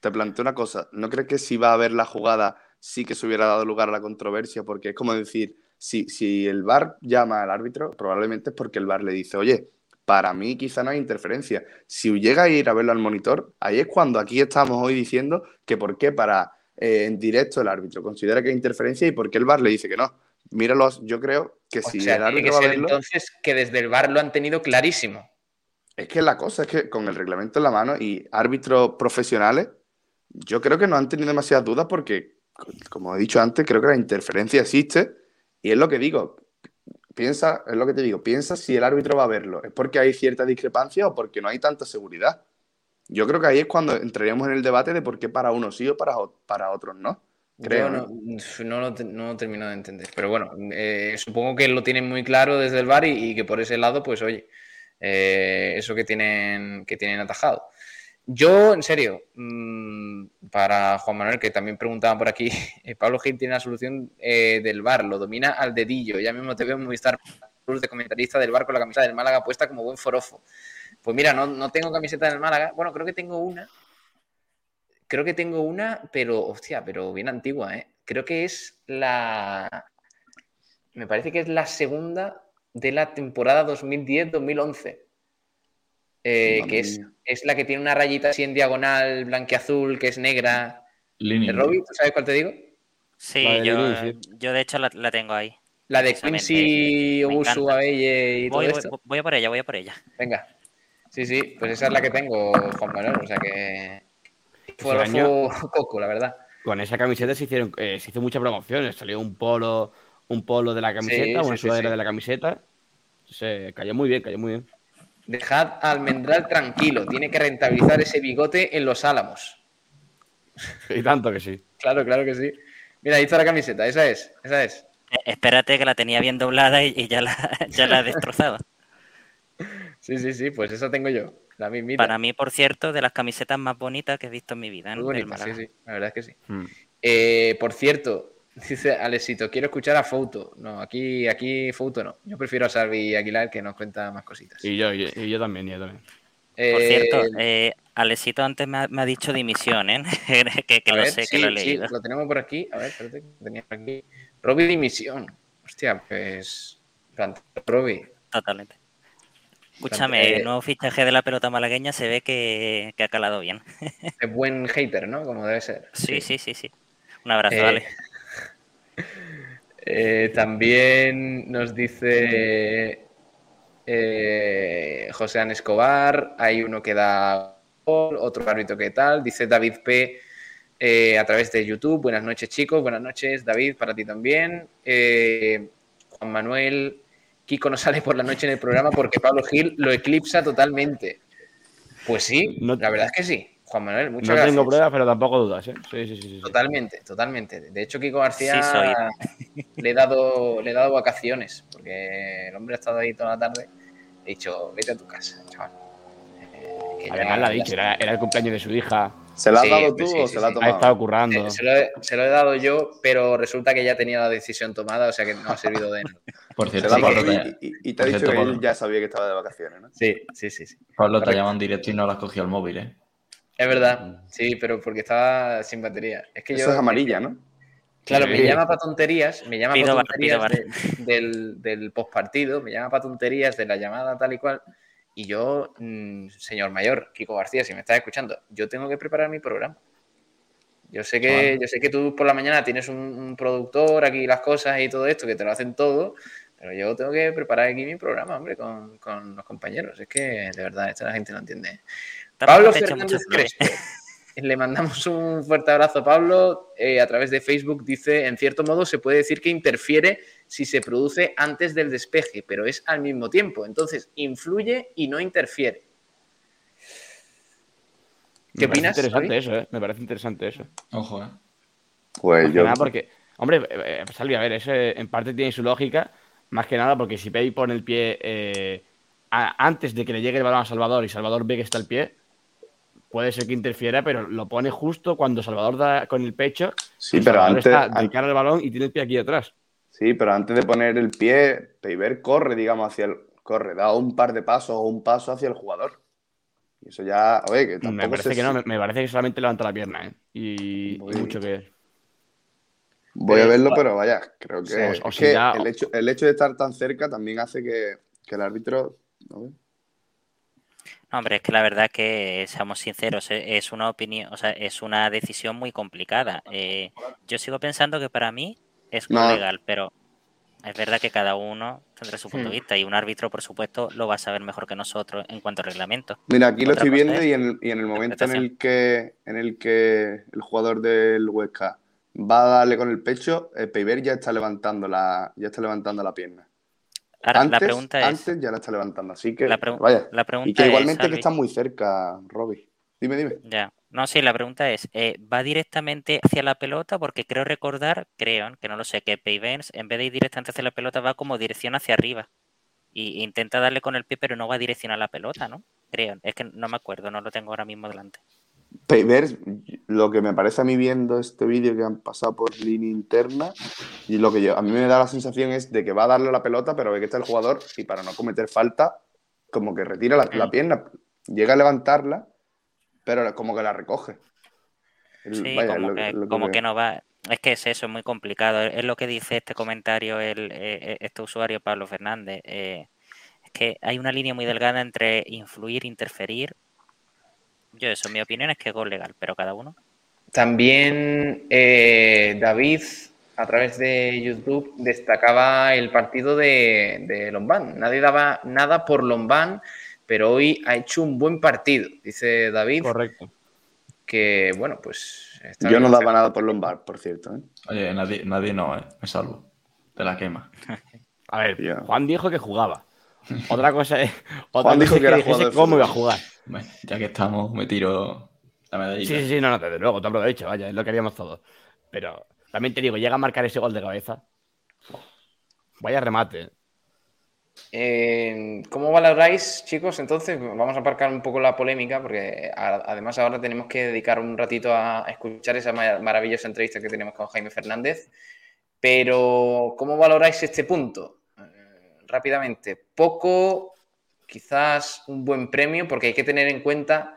te planteo una cosa. ¿No crees que si va a haber la jugada sí que se hubiera dado lugar a la controversia? Porque es como decir, si, si el VAR llama al árbitro, probablemente es porque el VAR le dice, oye, para mí quizá no hay interferencia. Si llega a ir a verlo al monitor, ahí es cuando aquí estamos hoy diciendo que por qué para eh, en directo el árbitro considera que hay interferencia y por qué el VAR le dice que no. Míralos, yo creo que si el árbitro va a verlo, entonces que desde el VAR lo han tenido clarísimo. Es que la cosa es que con el reglamento en la mano y árbitros profesionales, yo creo que no han tenido demasiadas dudas porque, como he dicho antes, creo que la interferencia existe y es lo que digo, piensa, es lo que te digo, piensa si el árbitro va a verlo. ¿Es porque hay cierta discrepancia o porque no hay tanta seguridad? Yo creo que ahí es cuando entraríamos en el debate de por qué para unos sí o para, para otros no. Creo. no, no, lo, no termino de entender. Pero bueno, eh, supongo que lo tienen muy claro desde el bar y, que por ese lado, pues oye, eh, eso que tienen, que tienen atajado. Yo, en serio, mm, para Juan Manuel, que también preguntaba por aquí, eh, (laughs) Pablo Gil tiene la solución eh, del bar, lo domina al dedillo. Ya mismo te veo muy estar de comentarista del bar con la camiseta del Málaga puesta como buen forofo. Pues mira, no, no tengo camiseta del Málaga. Bueno, creo que tengo una. Creo que tengo una, pero, hostia, pero bien antigua, ¿eh? Creo que es la. Me parece que es la segunda de la temporada 2010-2011. Eh, que es, es, la que tiene una rayita así en diagonal, blanqueazul, que es negra. Línea. Robin, sabes cuál te digo? Sí, yo, yo, de hecho la, la, tengo ahí. La de Quincy, Obusu, Abelle y voy, todo esto. Voy, voy, a por ella, voy a por ella. Venga. Sí, sí, pues esa es la que tengo, Juan Manuel, o sea que... Fue, año, (laughs) coco, la verdad. Con esa camiseta se hicieron, eh, se hizo muchas promociones, salió un polo, un polo de la camiseta, sí, una sí, sudadera sí, de la camiseta. Se cayó muy bien, cayó muy bien. Dejad a Almendral tranquilo, tiene que rentabilizar ese bigote en los álamos. (laughs) Y tanto que sí. Claro, claro que sí. Mira, ahí está la camiseta, esa es, esa es. Eh, espérate que la tenía bien doblada y, y ya, la, (laughs) ya la he destrozado. sí, sí, sí, pues esa tengo yo, la mismita. Para mí, por cierto, de las camisetas más bonitas que he visto en mi vida. Muy bonita, sí, sí, la verdad es que sí. Hmm. Eh, por cierto, (laughs) Dice Alexito, quiero escuchar a Fouto. No, aquí, aquí Fouto no. Yo prefiero a Salvi Aguilar que nos cuenta más cositas. Y yo, y, y yo también, y yo también. Eh, Por cierto, eh, Alexito antes me ha, me ha, dicho dimisión, ¿eh? (laughs) que, que lo ver, sé, sí, que lo he leído. Sí, lo tenemos por aquí. A ver, espérate, tenía por aquí. Robbie dimisión. Hostia, pues. Robbie. Totalmente. Escúchame, el nuevo fichaje de la pelota malagueña se ve que, que ha calado bien. Es buen hater, ¿no? Como debe ser. Sí, sí, sí, sí. Un abrazo, eh, Ale. (laughs) Eh, también nos dice eh, José An Escobar, hay uno que da otro árbitro que tal, dice David P. Eh, a través de YouTube. Buenas noches, chicos. Buenas noches, David, para ti también. Eh, Juan Manuel, Kiko no sale por la noche en el programa porque Pablo Gil lo eclipsa totalmente. Pues sí, no, la verdad es que sí. Juan Manuel, muchas no gracias. tengo pruebas, pero tampoco dudas. ¿eh? Sí, sí, sí, sí, Totalmente, totalmente. De hecho, Kiko García sí le, he dado, le he dado vacaciones, porque el hombre ha estado ahí toda la tarde. He dicho, vete a tu casa, chaval. Eh, Además, lo ha dicho, era, era, el cumpleaños de su hija. ¿Se la has sí, dado tú sí, o se la ha tomado? Ha estado currando. Se lo, he, se, lo he, dado yo, pero resulta que ya tenía la decisión tomada, o sea que no ha servido de nada. Por cierto, Pablo, te... y, y, te ha dicho cierto, que él ya sabía que estaba de vacaciones, ¿no? Sí, sí, sí. sí. Pablo te llaman directo y no lo has cogido al móvil, ¿eh? Es verdad, sí, pero porque estaba sin batería. Es que Eso yo, es amarilla, ¿no? Claro, me llama para tonterías, me llama para tonterías bar, de, del, del postpartido, me llama para tonterías de la llamada tal y cual. Y yo, mmm, señor mayor, Kiko García, si me estás escuchando, yo tengo que preparar mi programa. Yo sé que, yo sé que tú por la mañana tienes un, un, productor aquí las cosas y todo esto, que te lo hacen todo, pero yo tengo que preparar aquí mi programa, hombre, con, con los compañeros. Es que de verdad, esta la gente no entiende. Pablo Fernández Crespo. Le mandamos un fuerte abrazo, Pablo. Eh, a través de Facebook dice, en cierto modo se puede decir que interfiere si se produce antes del despeje, pero es al mismo tiempo. Entonces, influye y no interfiere. ¿Qué Me opinas? Interesante eso, ¿eh? Me parece interesante eso. Ojo, ¿eh? Pues yo... Nada porque, Hombre, eh, eh Salvi, a ver, eso en parte tiene su lógica, más que nada porque si Pei pone el pie eh, antes de que le llegue el balón a Salvador y Salvador ve que está el pie, puede ser que interfiera, pero lo pone justo cuando Salvador da con el pecho. Sí, pero antes. Está de cara al balón y tiene el pie aquí atrás. Sí, pero antes de poner el pie, Peiber corre, digamos, hacia el. Corre, da un par de pasos o un paso hacia el jugador. Y eso ya. Oye, que tampoco Me parece que no, me, parece que solamente levanta la pierna, ¿eh? Y, mucho que. Voy a verlo, pero vaya, creo que, el, hecho, el, hecho, de estar tan cerca también hace que, el árbitro. ¿no? hombre, es que la verdad que, seamos sinceros, e, es una opinión, o sea, es una decisión muy complicada. Eh, yo sigo pensando que para mí es legal, pero es verdad que cada uno tendrá su punto de hmm. vista y un árbitro, por supuesto, lo va a saber mejor que nosotros en cuanto a reglamento. Mira, aquí lo estoy viendo y en, el, momento en el, que, en el que el jugador del Huesca va a darle con el pecho, el Peiber ya está levantando la, ya está levantando la pierna. Ahora, antes, la pregunta es, antes ya la está levantando, así que vaya. La pregunta y que igualmente que está muy cerca, Robbie. Dime, dime. Ya. No, sí, la pregunta es, eh, ¿va directamente hacia la pelota? Porque creo recordar, creo, que no lo sé, que Payvens en vez de ir directamente hacia la pelota va como dirección hacia arriba. Y intenta darle con el pie, pero no va dirección a la pelota, ¿no? Creo. Es que no me acuerdo, no lo tengo ahora mismo delante. Payvers, lo que me parece a mí viendo este vídeo que han pasado por línea interna, y lo que yo, a mí me da la sensación es de que va a darle la pelota, pero ve que está el jugador y para no cometer falta, como que retira la, la mm. pierna, llega a levantarla pero como que la recoge. sí, como, que, no va. Es que es eso, es muy complicado. Es lo que dice este comentario el, eh, eh, este usuario Pablo Fernández. Eh, es que hay una línea muy delgada entre influir, interferir. Yo eso, mi opinión es que es gol legal, pero cada uno. También David, a través de YouTube, destacaba el partido de, de Lombán. Nadie daba nada por Lombán pero hoy ha hecho un buen partido, dice David. Correcto. Que, bueno, pues... Yo no daba nada por Lombard, por cierto. ¿eh? Oye, nadie, nadie no, ¿eh? Me salvo. De la quema. (laughs) A ver, Juan dijo que jugaba. Otra cosa es... Otra Juan dijo que, era jugador cómo iba a jugar. Ya que estamos, me tiro la medallita. Sí, sí, sí, no, no, desde luego, te aprovecho, vaya, es lo que haríamos todos. Pero también te digo, llega a marcar ese gol de cabeza. Vaya remate. ¿eh? Eh, ¿Cómo valoráis, chicos? Entonces, vamos a aparcar un poco la polémica, porque además ahora tenemos que dedicar un ratito a escuchar esa maravillosa entrevista que tenemos con Jaime Fernández. Pero, ¿cómo valoráis este punto? Eh, rápidamente, poco, quizás un buen premio, porque hay que tener en cuenta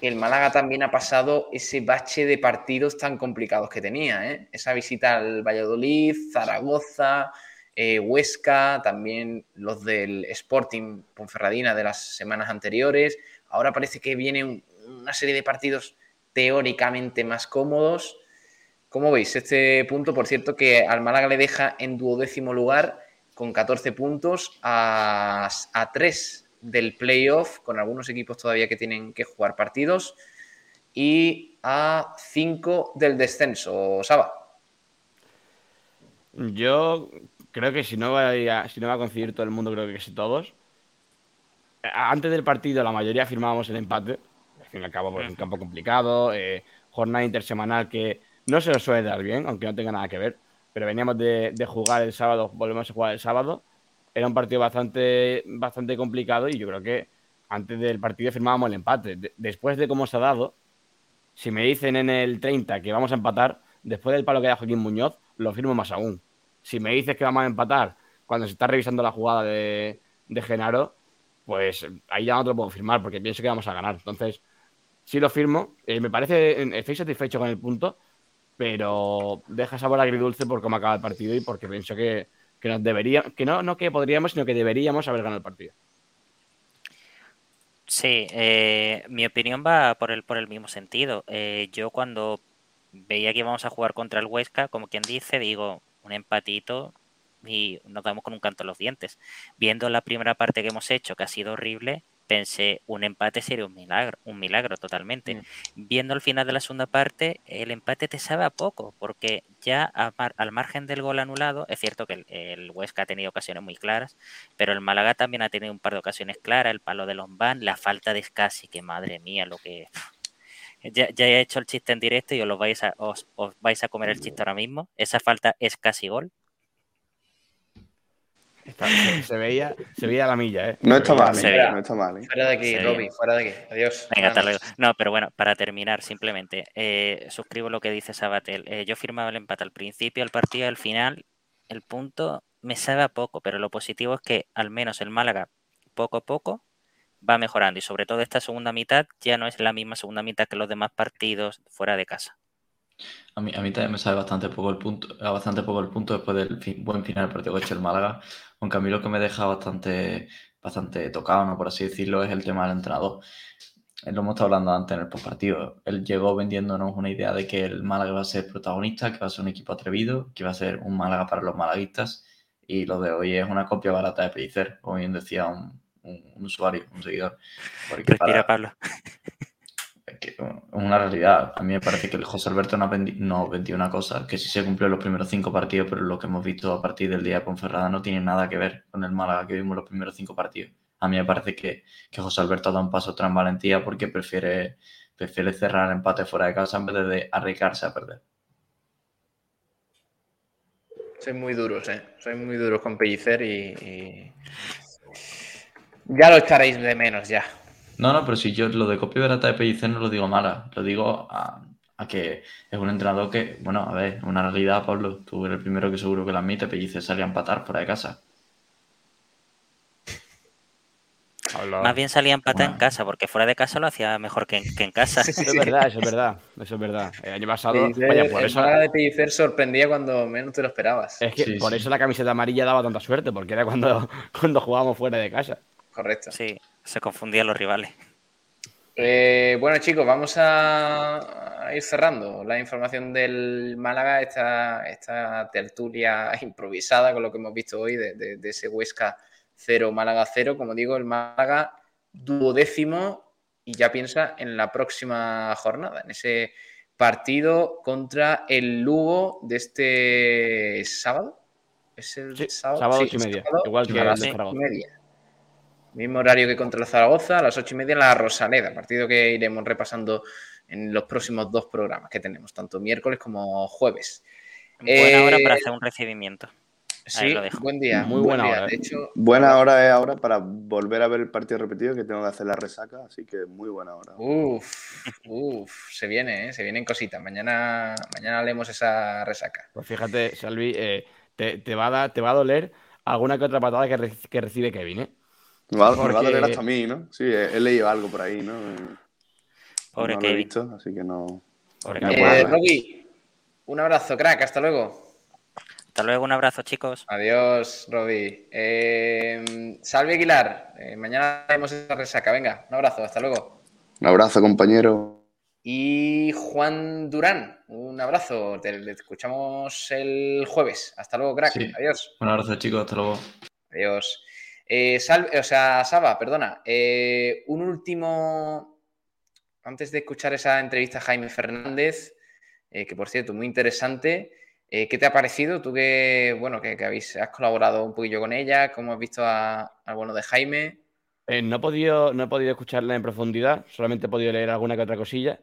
que el Málaga también ha pasado ese bache de partidos tan complicados que tenía. ¿eh? Esa visita al Valladolid, Zaragoza, eh, Huesca, también los del Sporting Ponferradina de las semanas anteriores. Ahora parece que viene una serie de partidos teóricamente más cómodos. ¿Cómo veis este punto? Por cierto, que al Málaga le deja en duodécimo lugar con 14 puntos a, a 3 del playoff, con algunos equipos todavía que tienen que jugar partidos, y a 5 del descenso. Saba. Yo creo que si no, va a, si no va a coincidir todo el mundo, creo que sí todos. Antes del partido la mayoría firmábamos el empate. Al fin y al cabo, pues, un campo complicado, eh, jornada intersemanal que no se nos suele dar bien, aunque no tenga nada que ver. Pero veníamos de, jugar el sábado, volvemos a jugar el sábado. Era un partido bastante, bastante complicado y yo creo que antes del partido firmábamos el empate. después de cómo se ha dado, si me dicen en el 30 que vamos a empatar, después del palo que da Joaquín Muñoz, lo firmo más aún si me dices que vamos a empatar cuando se está revisando la jugada de, Genaro, pues ahí ya no te lo puedo firmar porque pienso que vamos a ganar. Entonces, sí lo firmo. Eh, me parece, estoy satisfecho con el punto, pero deja sabor agridulce por cómo acaba el partido y porque pienso que, nos debería, que no, no que podríamos, sino que deberíamos haber ganado el partido. Sí, eh, mi opinión va por el, por el mismo sentido. Eh, yo cuando veía que íbamos a jugar contra el Huesca, como quien dice, digo, un empatito y nos damos con un canto en los dientes. Viendo la primera parte que hemos hecho, que ha sido horrible, pensé, un empate sería un milagro, un milagro totalmente. Mm. Viendo el final de la segunda parte, el empate te sabe a poco, porque ya al margen del gol anulado, es cierto que el, Huesca ha tenido ocasiones muy claras, pero el Málaga también ha tenido un par de ocasiones claras, el palo de Lombán, la falta de Scassi, que madre mía, lo que Ya, he hecho el chiste en directo y os, lo vais a, os, vais a comer el chiste ahora mismo. Esa falta es casi gol. Se, veía, se veía la milla, ¿eh? No está mal, ¿eh? no está mal. ¿eh? Fuera de aquí, Robbie, fuera de aquí. Adiós. Venga, hasta luego. No, pero bueno, para terminar, simplemente, eh, suscribo lo que dice Sabatel. Eh, yo firmaba el empate al principio, al partido, al final. El punto me sabe a poco, pero lo positivo es que al menos el Málaga, poco a poco, va mejorando. Y sobre todo esta segunda mitad ya no es la misma segunda mitad que los demás partidos fuera de casa. A mí, a mí también me sabe bastante poco el punto, bastante poco el punto después del buen final del partido que el Málaga, aunque a mí lo que me deja bastante, bastante tocado, ¿no? por así decirlo, es el tema del entrenador. Lo hemos estado hablando antes en el postpartido. Él llegó vendiéndonos una idea de que el Málaga va a ser protagonista, que va a ser un equipo atrevido, que va a ser un Málaga para los malaguistas. Y lo de hoy es una copia barata de Pellicer, como bien decía un, usuario, un seguidor. Respira, Pablo una realidad. A mí me parece que el José Alberto nos no vendió una cosa que sí se cumplió los primeros cinco partidos, pero lo que hemos visto a partir del día de Ponferrada no tiene nada que ver con el Málaga que vimos los primeros cinco partidos. A mí me parece que, que José Alberto da un paso en valentía porque prefiere, prefiere cerrar empate fuera de casa en vez de arriesgarse a perder. Soy muy duros, ¿eh? Soy muy duros con Pellicer y... Ya lo echaréis de menos, ya. No, no, pero si yo lo de copia barata de Pellicer no lo digo mala, lo digo a, que es un entrenador que, bueno, a ver, una realidad, Pablo, tú eres el primero que seguro que la admite, Pellicer salía a empatar fuera de casa. (laughs) Más bien salía a empatar en casa, porque fuera de casa lo hacía mejor que en, casa. Eso es verdad, eso es verdad, eso es verdad. El año pasado, vaya, por eso... de Pellicer sorprendía cuando menos te lo esperabas. Es que por eso la camiseta amarilla daba tanta suerte, porque era cuando, (laughs) cuando jugábamos fuera de casa. Correcto. Sí. Se confundían los rivales. Eh, bueno, chicos, vamos a, ir cerrando la información del Málaga, esta, esta tertulia (laughs) improvisada con lo que hemos visto hoy de, ese Huesca 0, Málaga 0. Como digo, el Málaga duodécimo y ya piensa en la próxima jornada, en ese partido contra el Lugo de este sábado. ¿Es el sábado? sábado y media, igual que a y media. Mismo horario que contra el Zaragoza, a las ocho y media en la Rosaleda, partido que iremos repasando en los próximos dos programas que tenemos, tanto miércoles como jueves. Buena hora para eh, hacer un recibimiento. Sí, buen día. Muy buena hora. De hecho, buena hora es ahora para volver a ver el partido repetido que tengo que hacer la resaca, así que muy buena hora. Uf, uf, se viene, ¿eh? se vienen cositas. Mañana, mañana leemos esa resaca. Pues fíjate, Salvi, eh, te, va a dar, te va a doler alguna que otra patada que, que recibe Kevin, ¿eh? Me va, a doler hasta a mí, ¿no? Sí, he, leído algo por ahí, ¿no? Pobre no lo he visto, así que no. eh, un abrazo, crack, hasta luego. Hasta luego, un abrazo, chicos. Adiós, Robbie. Eh, salve Aguilar, eh, mañana vemos esa resaca. Venga, un abrazo, hasta luego. Un abrazo, compañero. Y Juan Durán, un abrazo. Te, escuchamos el jueves. Hasta luego, crack. Adiós. Un abrazo, chicos. Hasta luego. Adiós. Eh, o sea, Saba, perdona. Eh, un último. Antes de escuchar esa entrevista a Jaime Fernández, eh, que por cierto, muy interesante. ¿Qué te ha parecido? Tú que, bueno, que, habéis, has colaborado un poquillo con ella, ¿cómo has visto al bueno de Jaime? no, he podido, no he podido escucharla en profundidad, solamente he podido leer alguna que otra cosilla.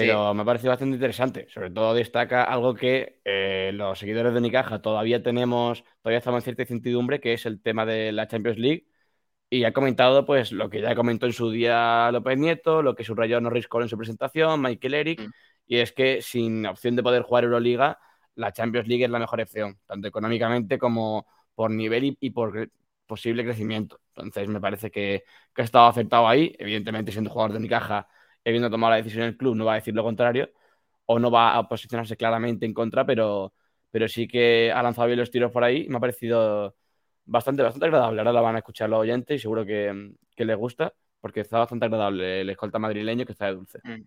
Pero me ha parecido bastante interesante. Sobre todo destaca algo que eh, los seguidores de Unicaja todavía tenemos, todavía estamos en cierta incertidumbre, que es el tema de la Champions League. Y ha comentado pues lo que ya comentó en su día López Nieto, lo que subrayó Norris Cole en su presentación, Michael Eric, mm. y es que sin opción de poder jugar Euroliga, la Champions League es la mejor opción, tanto económicamente como por nivel y, por posible crecimiento. Entonces me parece que, que ha estado acertado ahí, evidentemente siendo jugador de Unicaja habiendo tomado la decisión el club, no va a decir lo contrario o no va a posicionarse claramente en contra, pero, pero sí que ha lanzado bien los tiros por ahí me ha parecido bastante, bastante agradable. Ahora la van a escuchar los oyentes y seguro que, que les gusta porque está bastante agradable el escolta madrileño que está de dulce. Mm.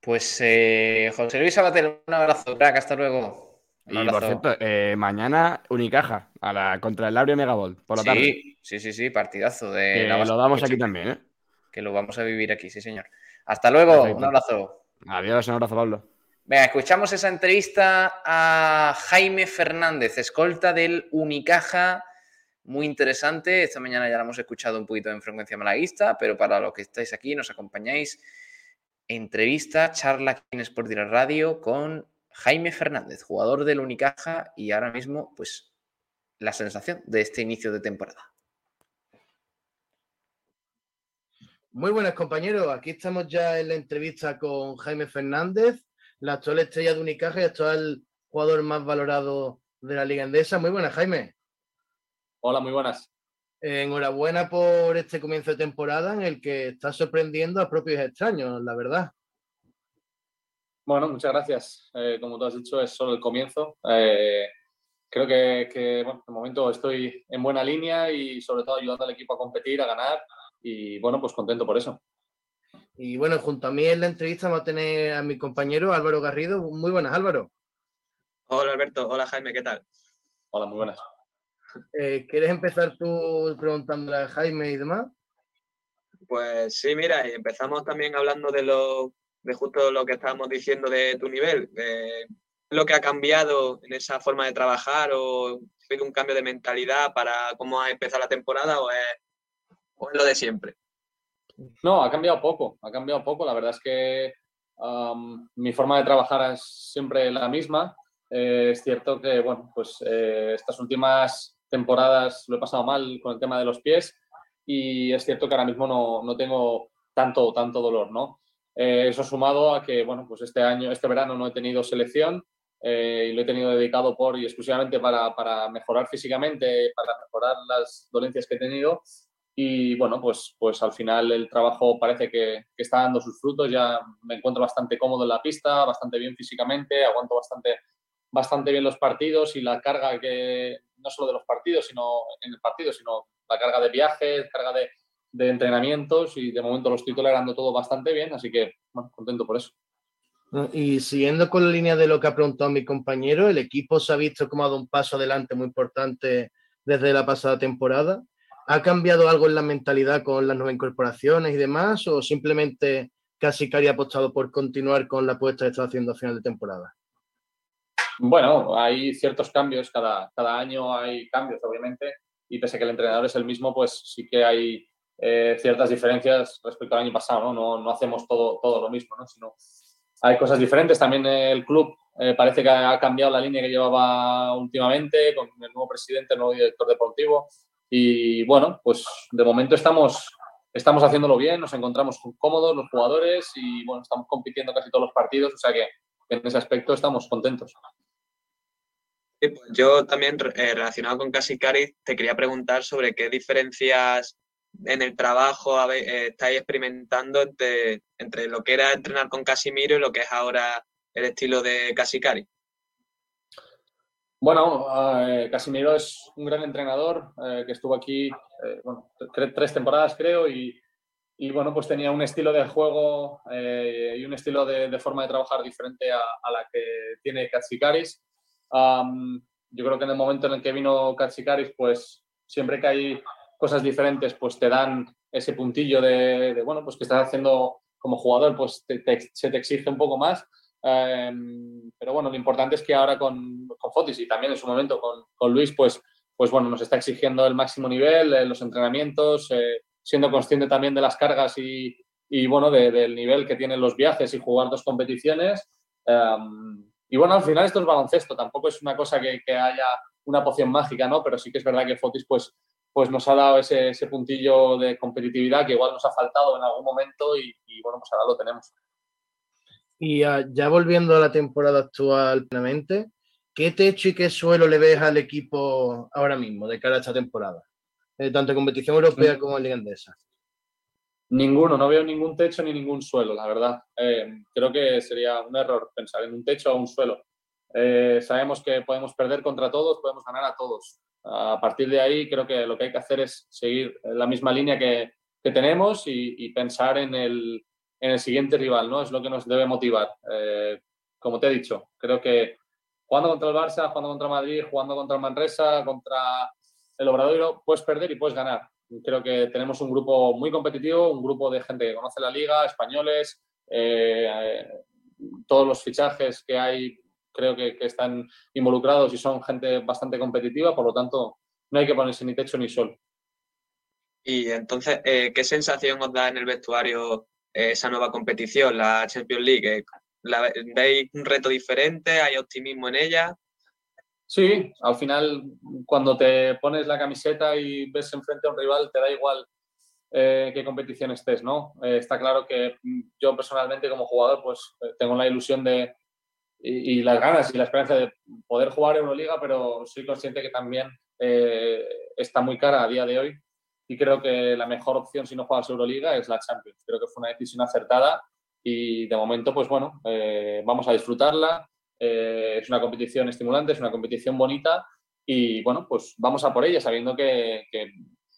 Pues eh, José Luis Abatel, un abrazo, crack, hasta luego. y por cierto, eh, mañana Unicaja a la, contra el Labrio Megabol por la tarde. Sí, sí, sí, partidazo de. lo damos aquí también, ¿eh? Que lo vamos a vivir aquí, sí, señor. Hasta luego, un abrazo. Adiós, un abrazo, Pablo. Venga, escuchamos esa entrevista a Jaime Fernández, escolta del Unicaja. Muy interesante. Esta mañana ya la hemos escuchado un poquito en frecuencia malaguista, pero para los que estáis aquí, nos acompañáis entrevista, charla aquí en Sport Direct Radio con Jaime Fernández, jugador del Unicaja y ahora mismo, pues, la sensación de este inicio de temporada. Muy buenas compañeros, aquí estamos ya en la entrevista con Jaime Fernández, la actual estrella de Unicaja y actual jugador más valorado de la Liga Endesa. Muy buenas, Jaime. Hola, muy buenas. enhorabuena por este comienzo de temporada en el que está sorprendiendo a propios extraños, la verdad. Bueno, muchas gracias. Eh, como tú has dicho, es solo el comienzo. Eh, creo que, que bueno, de momento estoy en buena línea y sobre todo ayudando al equipo a competir, a ganar y bueno, pues contento por eso. Y bueno, junto a mí en la entrevista vamos a tener a mi compañero Álvaro Garrido. Muy buenas, Álvaro. Hola Alberto, hola Jaime, ¿qué tal? Hola, muy buenas. Eh, ¿Quieres empezar tú preguntándole a Jaime y demás? Pues sí, mira, empezamos también hablando de lo de justo lo que estábamos diciendo de tu nivel, de lo que ha cambiado en esa forma de trabajar o ha habido un cambio de mentalidad para cómo ha empezado la temporada o es, o es lo de siempre. No, ha cambiado poco, ha cambiado poco. La verdad es que mi forma de trabajar es siempre la misma. Eh, es cierto que, bueno, pues eh, estas últimas temporadas lo he pasado mal con el tema de los pies y es cierto que ahora mismo no, no tengo tanto, tanto dolor, ¿no? Eh, eso sumado a que, bueno, pues este año, este verano no he tenido selección y lo he tenido dedicado por y exclusivamente para, para mejorar físicamente, para mejorar las dolencias que he tenido y bueno, pues, pues al final el trabajo parece que, está dando sus frutos. Ya me encuentro bastante cómodo en la pista, bastante bien físicamente, aguanto bastante, bastante bien los partidos y la carga que, no solo de los partidos, sino en el partido, sino la carga de viajes, carga de, de entrenamientos y de momento lo estoy tolerando todo bastante bien, así que contento por eso. Y siguiendo con la línea de lo que ha preguntado mi compañero, el equipo se ha visto como ha dado un paso adelante muy importante desde la pasada temporada. ¿Ha cambiado algo en la mentalidad con las nuevas incorporaciones y demás? ¿O simplemente casi que ha apostado por continuar con la apuesta que está haciendo a final de temporada? Bueno, hay ciertos cambios, cada, cada año hay cambios, obviamente, y pese a que el entrenador es el mismo, pues sí que hay eh, ciertas diferencias respecto al año pasado, ¿no? No, hacemos todo, todo lo mismo, ¿no? Sino hay cosas diferentes. También el club eh, parece que ha cambiado la línea que llevaba últimamente con el nuevo presidente, el nuevo director deportivo. Y bueno, pues de momento estamos, estamos haciéndolo bien, nos encontramos cómodos los jugadores y bueno, estamos compitiendo casi todos los partidos, o sea que en ese aspecto estamos contentos. Pues yo también eh, relacionado con Cari te quería preguntar sobre qué diferencias en el trabajo eh, estáis experimentando entre, entre lo que era entrenar con Casimiro y lo que es ahora el estilo de Cari. Bueno, eh, Casimiro es un gran entrenador eh, que estuvo aquí eh, tres temporadas, creo, y, y, bueno, pues tenía un estilo de juego y un estilo de, forma de trabajar diferente a, la que tiene Katsikaris. yo creo que en el momento en el que vino Katsikaris, pues siempre que hay cosas diferentes, pues te dan ese puntillo de, bueno, pues que estás haciendo como jugador, pues se te exige un poco más. Em, pero bueno, lo importante es que ahora con, con Fotis y también en su momento con, con, Luis, pues, pues bueno, nos está exigiendo el máximo nivel, en los entrenamientos, eh, siendo consciente también de las cargas y, y bueno, del nivel que tienen los viajes y jugar dos competiciones. Em, y bueno, al final esto es baloncesto, tampoco es una cosa que, que, haya una poción mágica, ¿no? Pero sí que es verdad que Fotis pues, pues nos ha dado ese, ese puntillo de competitividad que igual nos ha faltado en algún momento y, y bueno, pues ahora lo tenemos. Y ya volviendo a la temporada actual plenamente, ¿qué techo y qué suelo le ves al equipo ahora mismo de cara a esta temporada? Eh, tanto en competición europea como en Liga Endesa. Ninguno, no veo ningún techo ni ningún suelo, la verdad. Eh, creo que sería un error pensar en un techo o un suelo. Eh, sabemos que podemos perder contra todos, podemos ganar a todos. A partir de ahí, creo que lo que hay que hacer es seguir la misma línea que, que tenemos y, pensar en el, en el siguiente rival, ¿no? Es lo que nos debe motivar. Eh, como te he dicho, creo que jugando contra el Barça, jugando contra Madrid, jugando contra el Manresa, contra el Obradoiro, puedes perder y puedes ganar. Creo que tenemos un grupo muy competitivo, un grupo de gente que conoce la liga, españoles, eh, todos los fichajes que hay creo que, están involucrados y son gente bastante competitiva, por lo tanto no hay que ponerse ni techo ni sol. Y entonces, eh, ¿qué sensación os da en el vestuario esa nueva competición, la Champions League? ¿Veis un reto diferente? ¿Hay optimismo en ella? Sí, al final cuando te pones la camiseta y ves enfrente a un rival, te da igual eh, qué competición estés, ¿no? Eh, está claro que yo personalmente como jugador pues eh, tengo la ilusión de y, las ganas y la esperanza de poder jugar Euroliga, pero soy consciente que también está muy cara a día de hoy y creo que la mejor opción si no juegas Euroliga es la Champions. Creo que fue una decisión acertada y de momento pues bueno, vamos a disfrutarla eh, es una competición estimulante, es una competición bonita y bueno, pues vamos a por ella sabiendo que,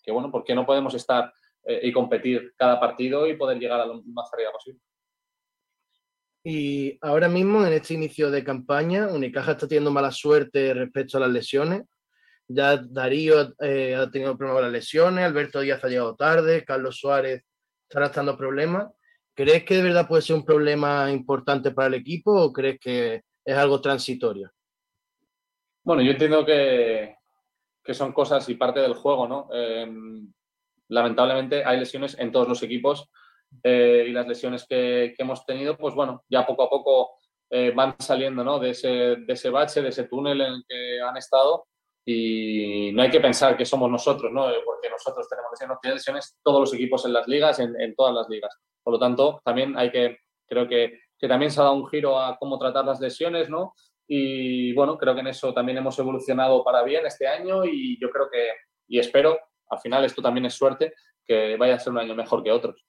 bueno, ¿por qué no podemos estar eh, y competir cada partido y poder llegar a lo más arriba posible? Y ahora mismo, en este inicio de campaña, Unicaja está teniendo mala suerte respecto a las lesiones. Ya Darío eh, ha tenido problemas con las lesiones, Alberto Díaz ha llegado tarde, Carlos Suárez está arrastrando problemas. ¿Crees que de verdad puede ser un problema importante para el equipo o crees que es algo transitorio. Bueno, yo entiendo que, son cosas y parte del juego, ¿no? Em, lamentablemente hay lesiones en todos los equipos eh, y las lesiones que, hemos tenido, pues bueno, ya poco a poco eh, van saliendo, ¿no? De ese, de ese bache, de ese túnel en el que han estado y no hay que pensar que somos nosotros, ¿no? Porque nosotros tenemos lesiones, lesiones todos los equipos en las ligas, en, todas las ligas. Por lo tanto, también hay que, creo que que también se ha dado un giro a cómo tratar las lesiones, ¿no? Y bueno, creo que en eso también hemos evolucionado para bien este año y yo creo que, y espero, al final esto también es suerte, que vaya a ser un año mejor que otros.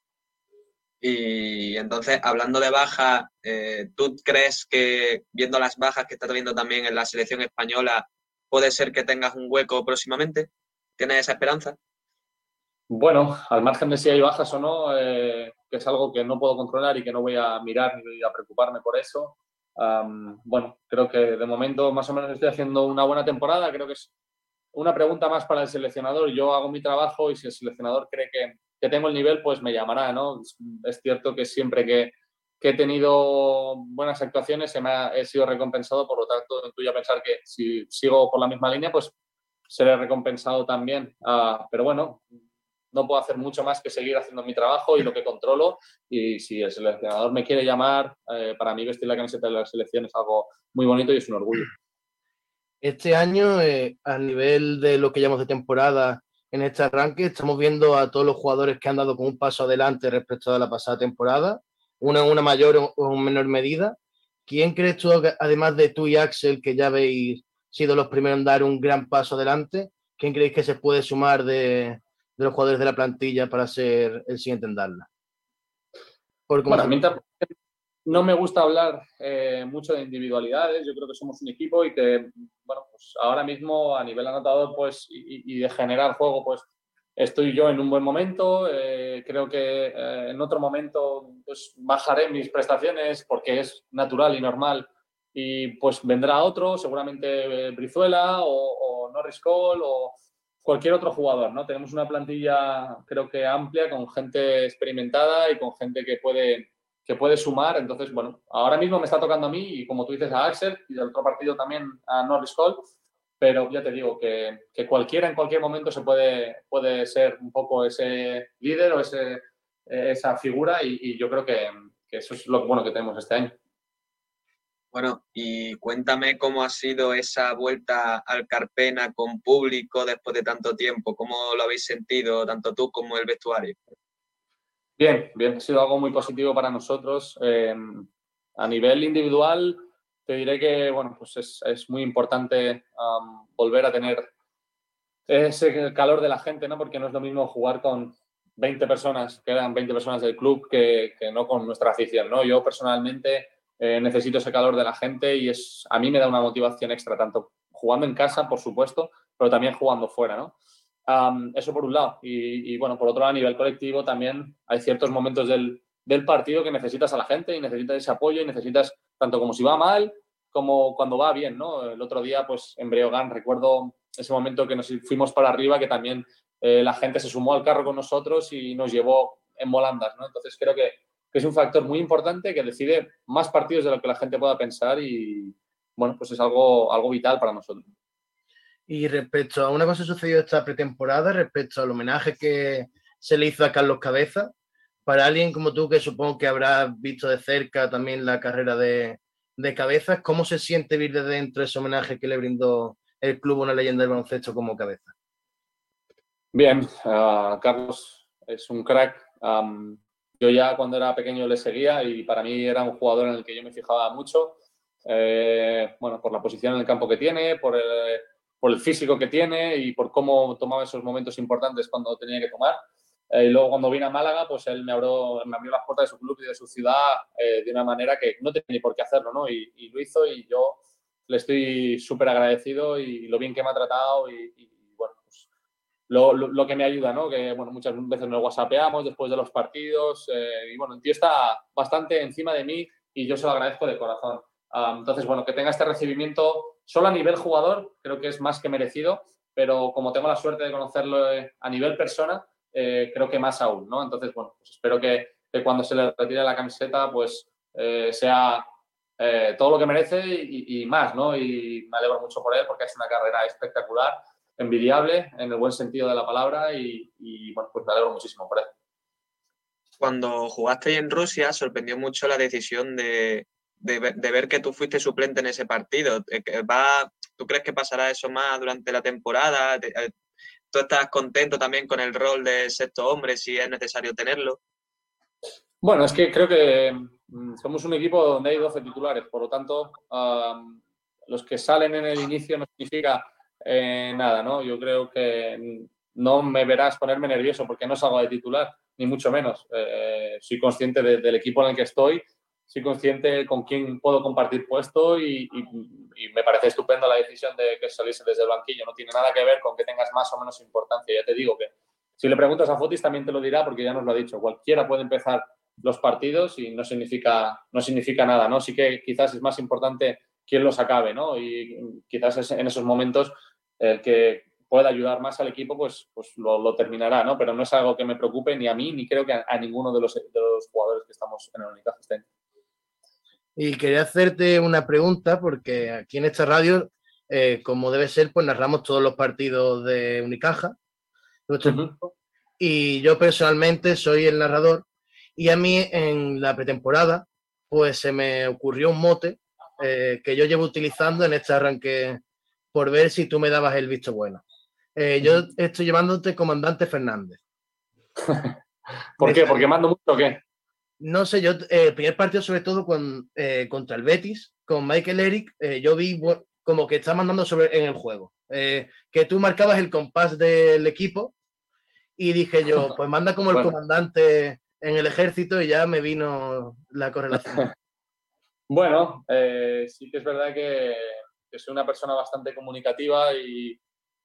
Y entonces, hablando de bajas, eh, ¿tú crees que viendo las bajas que estás viendo también en la selección española, puede ser que tengas un hueco próximamente? ¿Tienes esa esperanza? Bueno, al margen de si hay bajas o no, eh, que es algo que no puedo controlar y que no voy a mirar ni a preocuparme por eso. bueno, creo que de momento más o menos estoy haciendo una buena temporada. Creo que es una pregunta más para el seleccionador. Yo hago mi trabajo y si el seleccionador cree que, que tengo el nivel, pues me llamará, ¿no? Es, cierto que siempre que, que, he tenido buenas actuaciones se me ha, he sido recompensado, por lo tanto, intuyo a pensar que si sigo por la misma línea, pues seré recompensado también. Ah, pero bueno, no puedo hacer mucho más que seguir haciendo mi trabajo y lo que controlo. Y si el seleccionador me quiere llamar, eh, para mí vestir la camiseta de la selección es algo muy bonito y es un orgullo. Este año, eh, a nivel de lo que llamamos de temporada en este arranque, estamos viendo a todos los jugadores que han dado con un paso adelante respecto a la pasada temporada, una en una mayor o en menor medida. ¿Quién crees tú, además de tú y Axel, que ya habéis sido los primeros en dar un gran paso adelante, quién creéis que se puede sumar de, de los jugadores de la plantilla para ser el siguiente en darla? Porque no me gusta hablar eh, mucho de individualidades, yo creo que somos un equipo y que, bueno, pues ahora mismo a nivel anotador pues, y, de generar juego, pues estoy yo en un buen momento, eh, creo que eh, en otro momento pues bajaré mis prestaciones porque es natural y normal y pues vendrá otro, seguramente Brizuela o, o Norris Cole o, cualquier otro jugador, ¿no? Tenemos una plantilla, creo que amplia, con gente experimentada y con gente que puede, que puede sumar. Entonces, bueno, ahora mismo me está tocando a mí y como tú dices a Axel y del otro partido también a Norris Cole, pero ya te digo que, que, cualquiera en cualquier momento se puede, puede ser un poco ese líder o ese, esa figura y, y yo creo que, que eso es lo bueno que tenemos este año. Bueno, y cuéntame cómo ha sido esa vuelta al Carpena con público después de tanto tiempo, cómo lo habéis sentido tanto tú como el vestuario. Bien, bien, ha sido algo muy positivo para nosotros. Eh, a nivel individual, te diré que bueno, pues es, muy importante volver a tener ese calor de la gente, ¿no? Porque no es lo mismo jugar con 20 personas, que eran 20 personas del club, que, que no con nuestra afición, ¿no? Yo personalmente eh, necesito ese calor de la gente y es, a mí me da una motivación extra, tanto jugando en casa, por supuesto, pero también jugando fuera, ¿no? eso por un lado. Y, bueno, por otro lado, a nivel colectivo también hay ciertos momentos del, del, partido que necesitas a la gente y necesitas ese apoyo y necesitas tanto como si va mal como cuando va bien, ¿no? El otro día, pues en recuerdo ese momento que nos fuimos para arriba, que también eh, la gente se sumó al carro con nosotros y nos llevó en volandas, ¿no? Entonces creo que que es un factor muy importante que decide más partidos de lo que la gente pueda pensar y, bueno, pues es algo, algo vital para nosotros. Y respecto a una cosa que sucedió esta pretemporada, respecto al homenaje que se le hizo a Carlos Cabeza, para alguien como tú, que supongo que habrás visto de cerca también la carrera de, de cabezas, ¿cómo se siente vivir desde dentro ese homenaje que le brindó el club una leyenda del baloncesto como cabeza? Bien, uh, Carlos es un crack. Um, yo ya cuando era pequeño le seguía y para mí era un jugador en el que yo me fijaba mucho. Eh, bueno, por la posición en el campo que tiene, por el, por el, físico que tiene y por cómo tomaba esos momentos importantes cuando tenía que tomar. Eh, y luego cuando vine a Málaga, pues él me abrió, me abrió las puertas de su club y de su ciudad eh, de una manera que no tenía ni por qué hacerlo, ¿no? Y, y lo hizo y yo le estoy súper agradecido y, lo bien que me ha tratado y, y bueno, pues lo, lo, lo, que me ayuda, ¿no? Que bueno, muchas veces nos whatsappeamos después de los partidos eh, y bueno, el tío está bastante encima de mí y yo se lo agradezco de corazón. Um, entonces, bueno, que tenga este recibimiento solo a nivel jugador, creo que es más que merecido, pero como tengo la suerte de conocerlo a nivel persona, eh, creo que más aún, ¿no? Entonces, bueno, pues espero que, que, cuando se le retire la camiseta, pues eh, sea eh, todo lo que merece y, y, más, ¿no? Y me alegro mucho por él porque es una carrera espectacular, envidiable en el buen sentido de la palabra y, y bueno, pues me alegro muchísimo por él. Cuando jugaste en Rusia, sorprendió mucho la decisión de, de, de, ver que tú fuiste suplente en ese partido. ¿Va, ¿Tú crees que pasará eso más durante la temporada? ¿Tú estás contento también con el rol de sexto hombre si es necesario tenerlo? Bueno, es que creo que mm, somos un equipo donde hay 12 titulares, por lo tanto, los que salen en el inicio no significa eh, nada, ¿no? Yo creo que no me verás ponerme nervioso porque no salgo de titular, ni mucho menos. Eh, soy consciente de, del equipo en el que estoy soy consciente con quién puedo compartir puesto y, me parece estupendo la decisión de que saliese desde el banquillo. No tiene nada que ver con que tengas más o menos importancia. Ya te digo que si le preguntas a Fotis también te lo dirá porque ya nos lo ha dicho. Cualquiera puede empezar los partidos y no significa, no significa nada, ¿no? Sí que quizás es más importante quién los acabe, ¿no? Y quizás es en esos momentos el que pueda ayudar más al equipo, pues, pues lo, terminará, ¿no? Pero no es algo que me preocupe ni a mí, ni creo que a, a ninguno de los, de los jugadores que estamos en el Unicaja estén. Y quería hacerte una pregunta, porque aquí en esta radio, eh, como debe ser, pues narramos todos los partidos de Unicaja. Uh -huh. Y yo personalmente soy el narrador. Y a mí en la pretemporada, pues se me ocurrió un mote eh, que yo llevo utilizando en este arranque por ver si tú me dabas el visto bueno. Eh, yo estoy llevándote comandante Fernández. (laughs) ¿Por qué? ¿Porque mando mucho o qué? No sé, yo, eh, el primer partido, sobre todo con, eh, contra el Betis, con Michael Eric, eh, yo vi bueno, como que está mandando sobre en el juego. Eh, que tú marcabas el compás del equipo y dije yo, (laughs) pues manda como el bueno. comandante en el ejército y ya me vino la correlación. (laughs) Bueno, eh, sí que es verdad que, que, soy una persona bastante comunicativa y,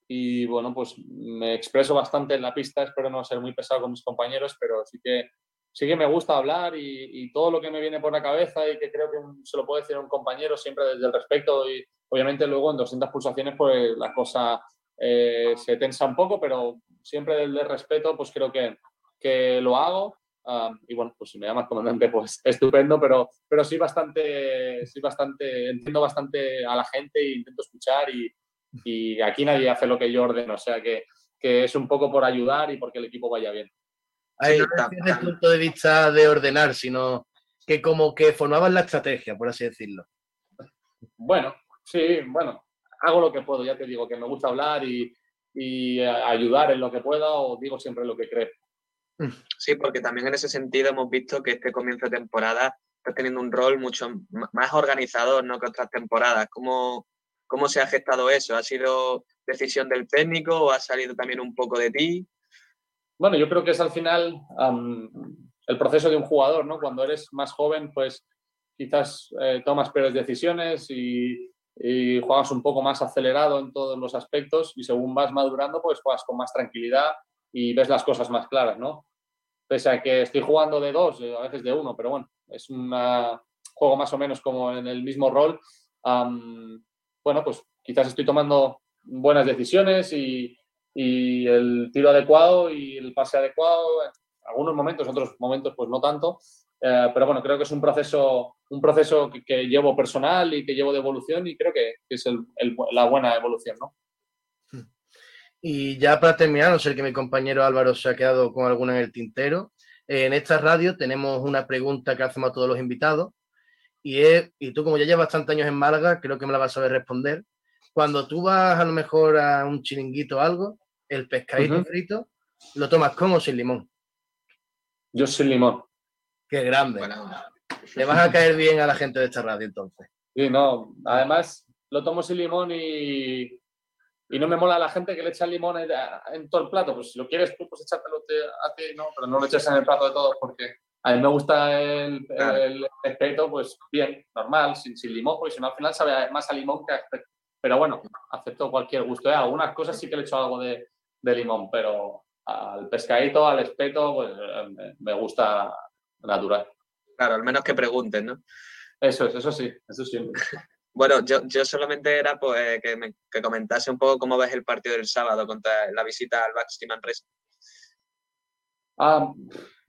y, bueno, pues me expreso bastante en la pista, espero no ser muy pesado con mis compañeros, pero sí que sí que me gusta hablar y, y, todo lo que me viene por la cabeza y que creo que se lo puedo decir a un compañero siempre desde el respeto y obviamente luego en 200 pulsaciones pues la cosa eh, se tensa un poco, pero siempre desde el respeto pues creo que, que lo hago. Um, y bueno, pues si me llamas comandante, pues estupendo, pero, pero sí bastante, sí bastante, entiendo bastante a la gente e intento escuchar y, y aquí nadie hace lo que yo ordeno, o sea que, que es un poco por ayudar y porque el equipo vaya bien. Ahí no es desde el punto de vista de ordenar, sino que como que formaban la estrategia, por así decirlo. Bueno, sí, bueno, hago lo que puedo, ya te digo, que me gusta hablar y, y ayudar en lo que pueda o digo siempre lo que creo. Sí, porque también en ese sentido hemos visto que este comienzo de temporada está teniendo un rol mucho más organizador ¿no? que otras temporadas. ¿Cómo, ¿Cómo se ha gestado eso? ¿Ha sido decisión del técnico o ha salido también un poco de ti? Bueno, yo creo que es al final um, el proceso de un jugador, ¿no? Cuando eres más joven, pues quizás eh, tomas peores decisiones y, y, juegas un poco más acelerado en todos los aspectos y según vas madurando, pues juegas con más tranquilidad y ves las cosas más claras, ¿no? Pese a que estoy jugando de dos, a veces de uno, pero bueno, es un juego más o menos como en el mismo rol. Um, bueno, pues quizás estoy tomando buenas decisiones y, y el tiro adecuado y el pase adecuado, en algunos momentos, en otros momentos pues no tanto, eh, pero bueno, creo que es un proceso, un proceso que, que, llevo personal y que llevo de evolución y creo que, que es el, el, la buena evolución, ¿no? Y ya para terminar, no sé que mi compañero Álvaro se ha quedado con alguna en el tintero, En esta radio tenemos una pregunta que hacemos a todos los invitados y es, y tú como ya llevas tantos años en Málaga, creo que me la vas a saber responder. Cuando tú vas a lo mejor a un chiringuito o algo, el pescadito frito, ¿lo tomas con o sin limón? Yo sin limón. Qué grande. Le vas a caer bien a la gente de esta radio entonces. Sí, no. Además, lo tomo sin limón y, y no me mola la gente que le echa limón en, todo el plato. Pues si lo quieres tú, pues échatelo a ti, ¿no? Pero no lo eches en el plato de todos porque a mí me gusta el, respeto, pues bien, normal, sin, sin limón, porque si no al final sabe más a limón que a Pero bueno, acepto cualquier gusto. ¿eh? Algunas cosas sí que le echo algo de, de limón, pero al pescadito, al espeto, pues me gusta natural. Claro, al menos que pregunten, ¿no? Eso es, eso sí, eso bueno, yo, yo solamente era pues, que, me, que comentase un poco cómo ves el partido del sábado contra la visita al Baxi Manresa. Ah,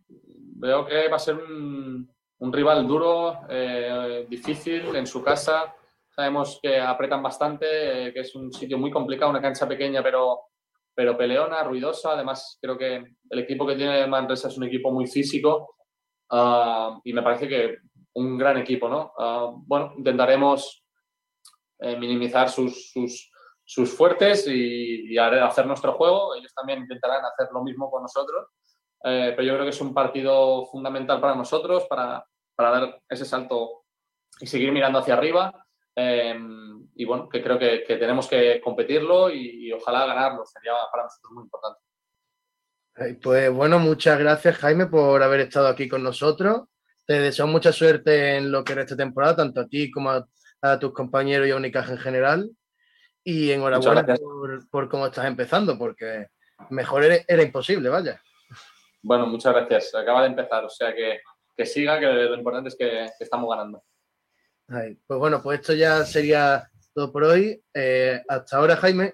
veo que va a ser un, rival duro, eh, difícil en su casa. Sabemos que apretan bastante, eh, que es un sitio muy complicado, una cancha pequeña, pero, pero peleona, ruidosa. Además, creo que el equipo que tiene Manresa es un equipo muy físico Ah, y me parece que un gran equipo, ¿no? Ah, bueno, intentaremos eh, minimizar sus, sus, sus fuertes y, hacer nuestro juego. Ellos también intentarán hacer lo mismo con nosotros. Eh, pero yo creo que es un partido fundamental para nosotros, para, para dar ese salto y seguir mirando hacia arriba. Em, y bueno, que creo que, que tenemos que competirlo y, y, ojalá ganarlo. Sería para nosotros muy importante. Pues bueno, muchas gracias Jaime por haber estado aquí con nosotros. Te deseo mucha suerte en lo que esta temporada, tanto a ti como a, tus compañeros y a Unicaja en general. Y enhorabuena por, por, cómo estás empezando, porque mejor era, imposible, vaya. Bueno, muchas gracias. Acaba de empezar, o sea que, que siga, que lo importante es que, estamos ganando. pues bueno, pues esto ya sería todo por hoy. Eh, hasta ahora, Jaime.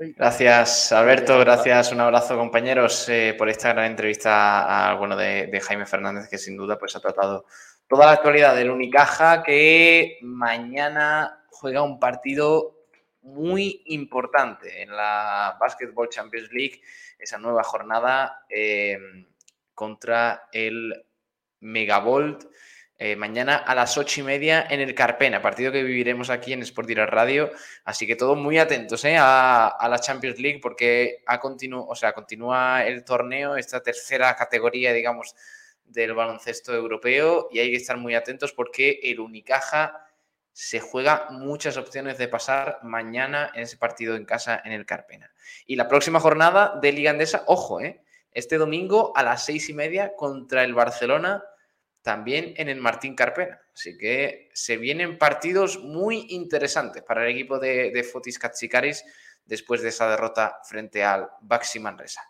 Gracias, Alberto. Gracias, un abrazo, compañeros, eh, por esta gran entrevista bueno, de, Jaime Fernández, que sin duda pues, ha tratado toda la actualidad del Unicaja, que mañana juega un partido muy importante en la Basketball Champions League, esa nueva jornada eh, contra el Megavolt eh, mañana a las ocho y media en el Carpena, partido que viviremos aquí en Sport Radio. Así que todos muy atentos eh, a, la Champions League porque ha o sea, continúa el torneo, esta tercera categoría, digamos, del baloncesto europeo y hay que estar muy atentos porque el Unicaja se juega muchas opciones de pasar mañana en ese partido en casa en el Carpena. Y la próxima jornada de Liga Andesa, ojo, eh, este domingo a las seis y media contra el Barcelona también en el Martín Carpena. Así que se vienen partidos muy interesantes para el equipo de, Fotis Katsikaris después de esa derrota frente al Baxi Manresa.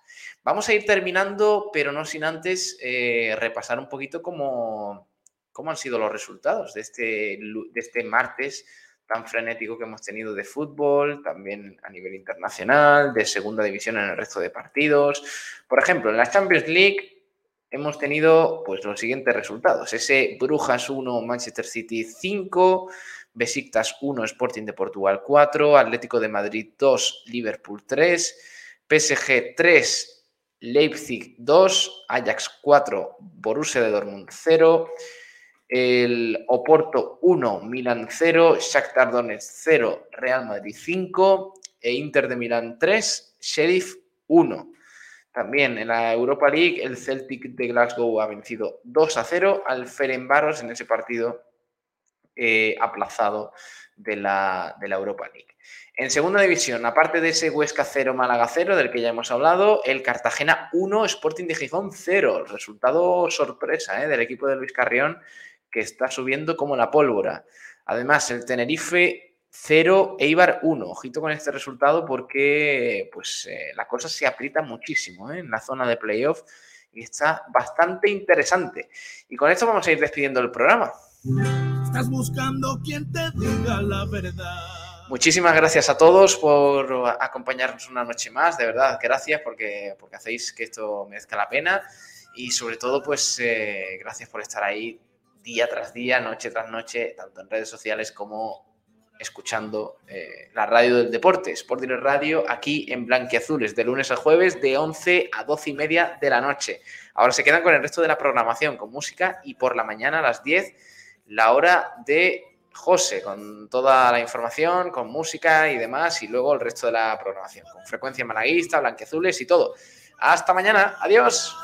Vamos a ir terminando, pero no sin antes eh, repasar un poquito cómo, cómo, han sido los resultados de este, de este martes tan frenético que hemos tenido de fútbol, también a nivel internacional, de segunda división en el resto de partidos. Por ejemplo, en la Champions League hemos tenido pues los siguientes resultados. Ese Brujas 1, Manchester City 5, Besiktas 1, Sporting de Portugal 4, Atlético de Madrid 2, Liverpool 3, PSG 3, Leipzig 2, Ajax 4, Borussia de Dortmund 0, el Oporto 1, Milan 0, Shakhtar Donetsk 0, Real Madrid 5 e Inter de Milán 3, Sheriff 1. También en la Europa League, el Celtic de Glasgow ha vencido 2 a 0 al Ferenbaros en ese partido eh, aplazado de la, de la, Europa League. En segunda división, aparte de ese Huesca 0, Málaga 0, del que ya hemos hablado, el Cartagena 1, Sporting de Gijón 0. Resultado sorpresa eh, del equipo de Luis Carrión, que está subiendo como la pólvora. Además, el Tenerife 0, Eibar 1. Ojito con este resultado porque pues, eh, la cosa se aprieta muchísimo ¿eh? en la zona de playoff y está bastante interesante. Y con esto vamos a ir despidiendo el programa. Estás buscando quien te diga la verdad. Muchísimas gracias a todos por acompañarnos una noche más, de verdad, gracias porque, porque hacéis que esto merezca la pena y sobre todo pues eh, gracias por estar ahí día tras día, noche tras noche, tanto en redes sociales como escuchando eh, la radio del deporte, Sport Direct Radio, aquí en Blanquiazules, de lunes a jueves, de 11 a 12 y media de la noche. Ahora se quedan con el resto de la programación, con música, y por la mañana a las 10, la hora de José, con toda la información, con música y demás, y luego el resto de la programación, con frecuencia malaguista, blanquiazules y todo. Hasta mañana, adiós.